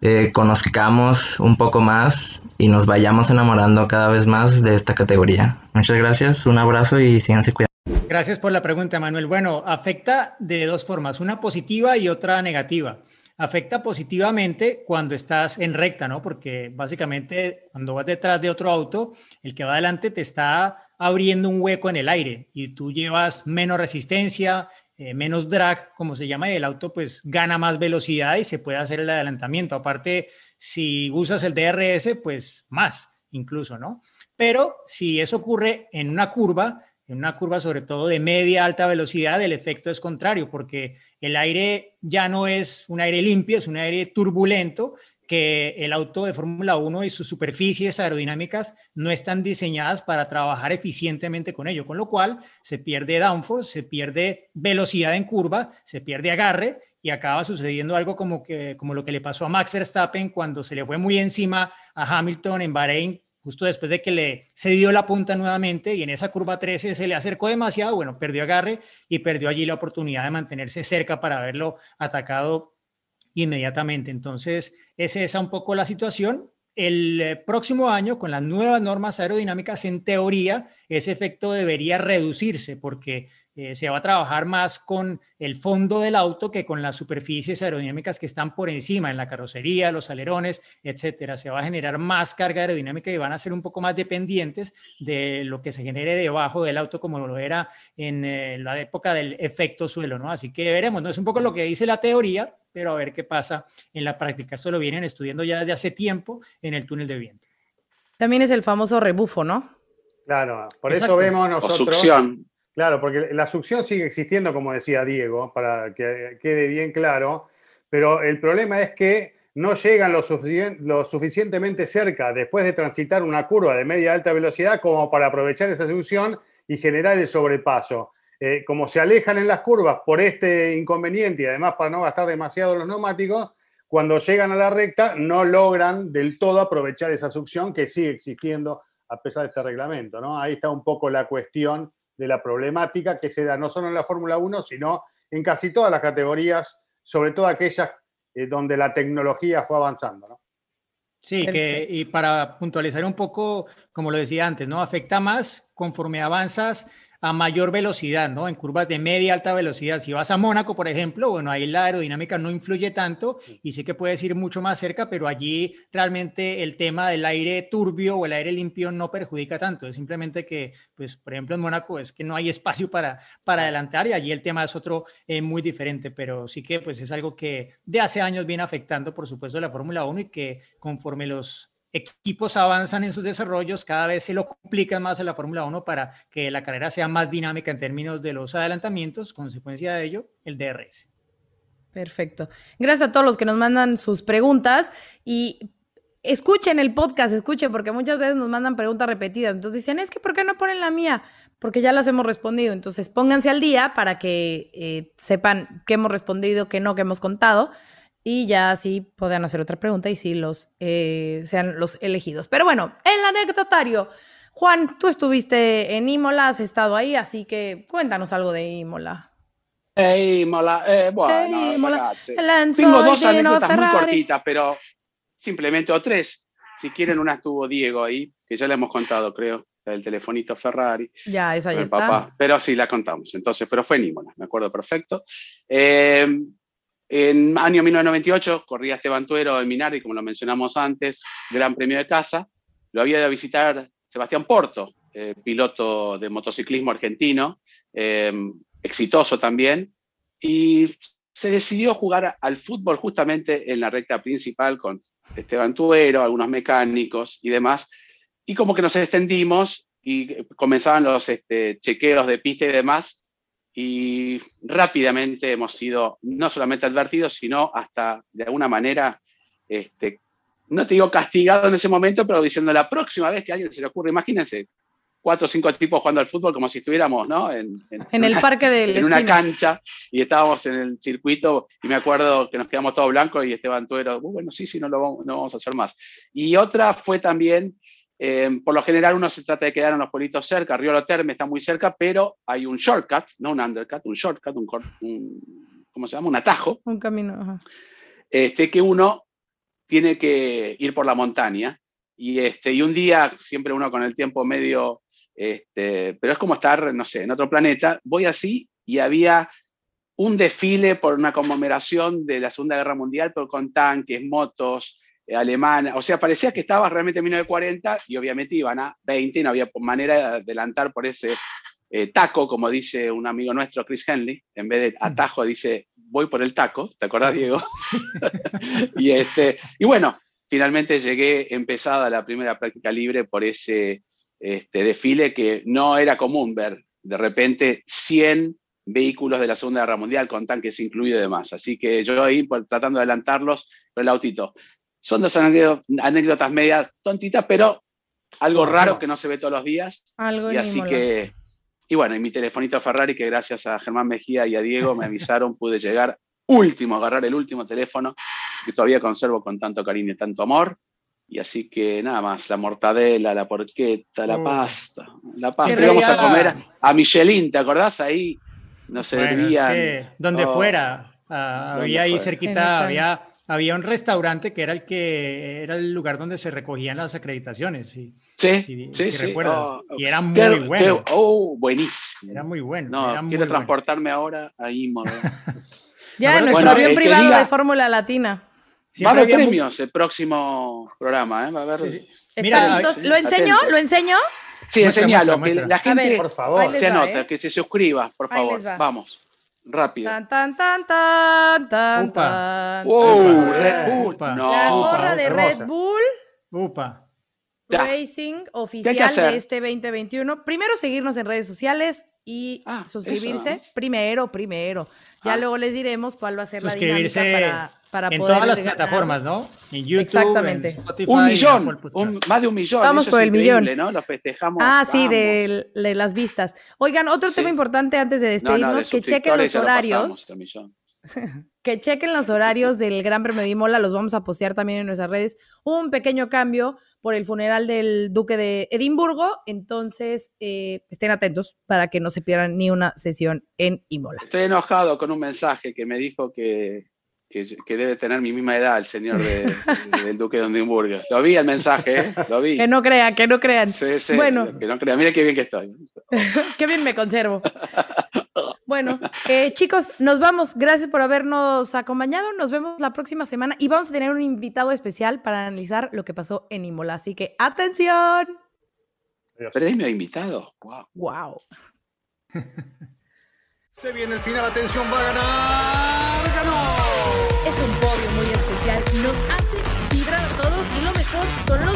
S9: eh, conozcamos un poco más y nos vayamos enamorando cada vez más de esta categoría. Muchas gracias, un abrazo y síganse cuidando.
S4: Gracias por la pregunta, Manuel. Bueno, afecta de dos formas, una positiva y otra negativa. Afecta positivamente cuando estás en recta, ¿no? Porque básicamente cuando vas detrás de otro auto, el que va adelante te está abriendo un hueco en el aire y tú llevas menos resistencia, eh, menos drag, como se llama, y el auto pues gana más velocidad y se puede hacer el adelantamiento. Aparte, si usas el DRS, pues más incluso, ¿no? Pero si eso ocurre en una curva, en una curva sobre todo de media alta velocidad, el efecto es contrario, porque el aire ya no es un aire limpio, es un aire turbulento que el auto de Fórmula 1 y sus superficies aerodinámicas no están diseñadas para trabajar eficientemente con ello, con lo cual se pierde downforce, se pierde velocidad en curva, se pierde agarre y acaba sucediendo algo como, que, como lo que le pasó a Max Verstappen cuando se le fue muy encima a Hamilton en Bahrein justo después de que le se dio la punta nuevamente y en esa curva 13 se le acercó demasiado, bueno, perdió agarre y perdió allí la oportunidad de mantenerse cerca para haberlo atacado inmediatamente. Entonces, esa es un poco la situación. El eh, próximo año, con las nuevas normas aerodinámicas, en teoría, ese efecto debería reducirse porque eh, se va a trabajar más con el fondo del auto que con las superficies aerodinámicas que están por encima, en la carrocería, los alerones, etcétera. Se va a generar más carga aerodinámica y van a ser un poco más dependientes de lo que se genere debajo del auto, como lo era en eh, la época del efecto suelo, ¿no? Así que veremos, ¿no? Es un poco lo que dice la teoría, pero a ver qué pasa en la práctica. Esto lo vienen estudiando ya desde hace tiempo en el túnel de viento.
S1: También es el famoso rebufo, ¿no?
S2: Claro, por eso vemos nosotros. Claro, porque la succión sigue existiendo, como decía Diego, para que quede bien claro, pero el problema es que no llegan lo, suficientemente cerca después de transitar una curva de media alta velocidad como para aprovechar esa succión y generar el sobrepaso. Eh, como se alejan en las curvas por este inconveniente y además para no gastar demasiado los neumáticos, cuando llegan a la recta no logran del todo aprovechar esa succión que sigue existiendo a pesar de este reglamento. ¿no? Ahí está un poco la cuestión de la problemática que se da no solo en la Fórmula 1, sino en casi todas las categorías, sobre todo aquellas eh, donde la tecnología fue avanzando. ¿no?
S4: Sí, que, y para puntualizar un poco, como lo decía antes, ¿no? Afecta más conforme avanzas a mayor velocidad, ¿no? En curvas de media alta velocidad. Si vas a Mónaco, por ejemplo, bueno, ahí la aerodinámica no influye tanto y sí que puedes ir mucho más cerca, pero allí realmente el tema del aire turbio o el aire limpio no perjudica tanto. Es simplemente que, pues, por ejemplo, en Mónaco es que no hay espacio para, para adelantar y allí el tema es otro eh, muy diferente, pero sí que, pues, es algo que de hace años viene afectando, por supuesto, la Fórmula 1 y que conforme los equipos avanzan en sus desarrollos, cada vez se lo complican más en la Fórmula 1 para que la carrera sea más dinámica en términos de los adelantamientos, consecuencia de ello, el DRS.
S1: Perfecto. Gracias a todos los que nos mandan sus preguntas y escuchen el podcast, escuchen, porque muchas veces nos mandan preguntas repetidas. Entonces dicen, es que ¿por qué no ponen la mía? Porque ya las hemos respondido. Entonces pónganse al día para que eh, sepan qué hemos respondido, qué no, qué hemos contado y ya así puedan hacer otra pregunta y sí los eh, sean los elegidos. Pero bueno, el anecdotario. Juan, tú estuviste en Imola, has estado ahí, así que cuéntanos algo de Imola.
S3: Eh, Imola, eh, bueno, Imola. tengo dos anécdotas muy cortitas, pero simplemente o tres. Si quieren, una estuvo Diego ahí, que ya le hemos contado, creo, el telefonito Ferrari.
S1: Ya, esa ya está.
S3: Pero sí, la contamos. Entonces, pero fue en Imola, me acuerdo perfecto. En año 1998 corría Esteban Tuero en Minardi, como lo mencionamos antes, Gran Premio de Casa. Lo había de visitar Sebastián Porto, eh, piloto de motociclismo argentino, eh, exitoso también. Y se decidió jugar al fútbol justamente en la recta principal con Esteban Tuero, algunos mecánicos y demás. Y como que nos extendimos y comenzaban los este, chequeos de pista y demás y rápidamente hemos sido no solamente advertidos, sino hasta de alguna manera, este, no te digo castigado en ese momento, pero diciendo la próxima vez que a alguien se le ocurre, imagínense, cuatro o cinco tipos jugando al fútbol como si estuviéramos ¿no?
S1: en, en, el parque del
S3: en una cancha y estábamos en el circuito y me acuerdo que nos quedamos todos blancos y Esteban Tuero, uh, bueno, sí, sí, no lo vamos, no vamos a hacer más. Y otra fue también eh, por lo general uno se trata de quedar en los pueblitos cerca, Río Terme está muy cerca, pero hay un shortcut, no un undercut, un shortcut, un, un ¿cómo se llama? Un atajo.
S1: Un camino.
S3: Este, que uno tiene que ir por la montaña. Y, este, y un día, siempre uno con el tiempo medio, este, pero es como estar, no sé, en otro planeta, voy así y había un desfile por una conmemoración de la Segunda Guerra Mundial, pero con tanques, motos, alemana, o sea, parecía que estabas realmente en 1940 y obviamente iban a 20 y no había manera de adelantar por ese eh, taco, como dice un amigo nuestro, Chris Henley, en vez de atajo dice voy por el taco, ¿te acordás Diego? [LAUGHS] y, este, y bueno, finalmente llegué empezada la primera práctica libre por ese este, desfile que no era común ver de repente 100 vehículos de la Segunda Guerra Mundial con tanques incluidos y demás. Así que yo ahí tratando de adelantarlos con el autito. Son dos anécdotas, medias tontitas, pero algo raro que no se ve todos los días.
S1: Algo
S3: y así que, y bueno, y mi telefonito Ferrari, que gracias a Germán Mejía y a Diego me [LAUGHS] avisaron, pude llegar último, agarrar el último teléfono que todavía conservo con tanto cariño y tanto amor. Y así que nada más, la mortadela, la porqueta, la pasta. La pasta. Íbamos a comer a, Michelin, ¿te acordás? Ahí nos servían.
S4: donde oh, fuera. Ah, había ahí cerquita, había, había un restaurante que era el que era el lugar donde se recogían las acreditaciones. Sí,
S3: sí, sí. sí,
S4: recuerdas. Oh, y era muy bueno.
S3: oh, buenísimo.
S4: Era muy bueno.
S3: No, quiero transportarme ahora ahí, [LAUGHS]
S1: Ya, nuestro avión privado de Fórmula Latina.
S3: Va a haber premios el próximo programa, ¿eh? Va a haber...
S1: Mira, listos? ¿Lo enseño? ¿Lo enseño?
S3: Sí, enseñalo. Que la gente, por favor, se anota, ¿eh? que se suscriba, por favor. Vamos. Rápido.
S1: Tan, tan, tan, tan, tan, tan.
S3: Wow, Red Bull.
S1: No. La gorra de Red Bull.
S4: Upa.
S1: Racing oficial de este 2021. Primero seguirnos en redes sociales y ah, suscribirse. Primero, primero. Ya ah. luego les diremos cuál va a ser la dinámica para
S4: en todas las plataformas, ¿no? En YouTube,
S1: Exactamente.
S4: En Spotify,
S3: un millón, más de un millón.
S1: Vamos por el millón.
S3: ¿no? Lo festejamos.
S1: Ah, sí, de, las vistas. Oigan, otro tema importante antes de despedirnos, que chequen los horarios. [LAUGHS] que chequen los horarios del Gran Premio de Imola, los vamos a postear también en nuestras redes. Un pequeño cambio por el funeral del Duque de Edimburgo, entonces eh, estén atentos para que no se pierdan ni una sesión en Imola.
S3: Estoy enojado con un mensaje que me dijo que que, debe tener mi misma edad el señor del Duque de Edimburgo. Lo vi el mensaje, ¿eh? lo vi.
S1: Que no crean, que no crean.
S3: Sí, sí, bueno. Que no crean. Mire qué bien que estoy. [LAUGHS]
S1: qué bien me conservo. [LAUGHS] Bueno, eh, chicos, nos vamos. Gracias por habernos acompañado. Nos vemos la próxima semana y vamos a tener un invitado especial para analizar lo que pasó en Imola. Así que atención.
S3: Premio invitado.
S1: Wow. Wow. [LAUGHS]
S10: Se viene el final, atención, va a ganar, ganó.
S1: Es un podio muy especial, nos hace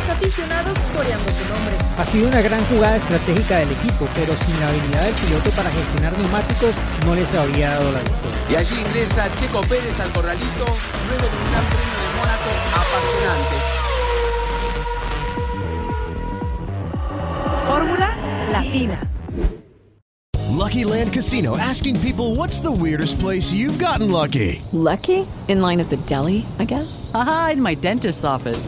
S1: aficionados coreando su nombre.
S4: Ha sido una gran jugada estratégica del equipo, pero sin la habilidad del piloto para gestionar neumáticos no les habría dado la victoria.
S10: Y allí ingresa Checo Pérez al corralito, luego de un gran premio de Mónaco
S1: apasionante. Fórmula Latina.
S11: Lucky Land Casino asking people what's the weirdest place you've gotten lucky?
S12: Lucky? In line at the deli, I guess?
S13: Aha, in my dentist's office.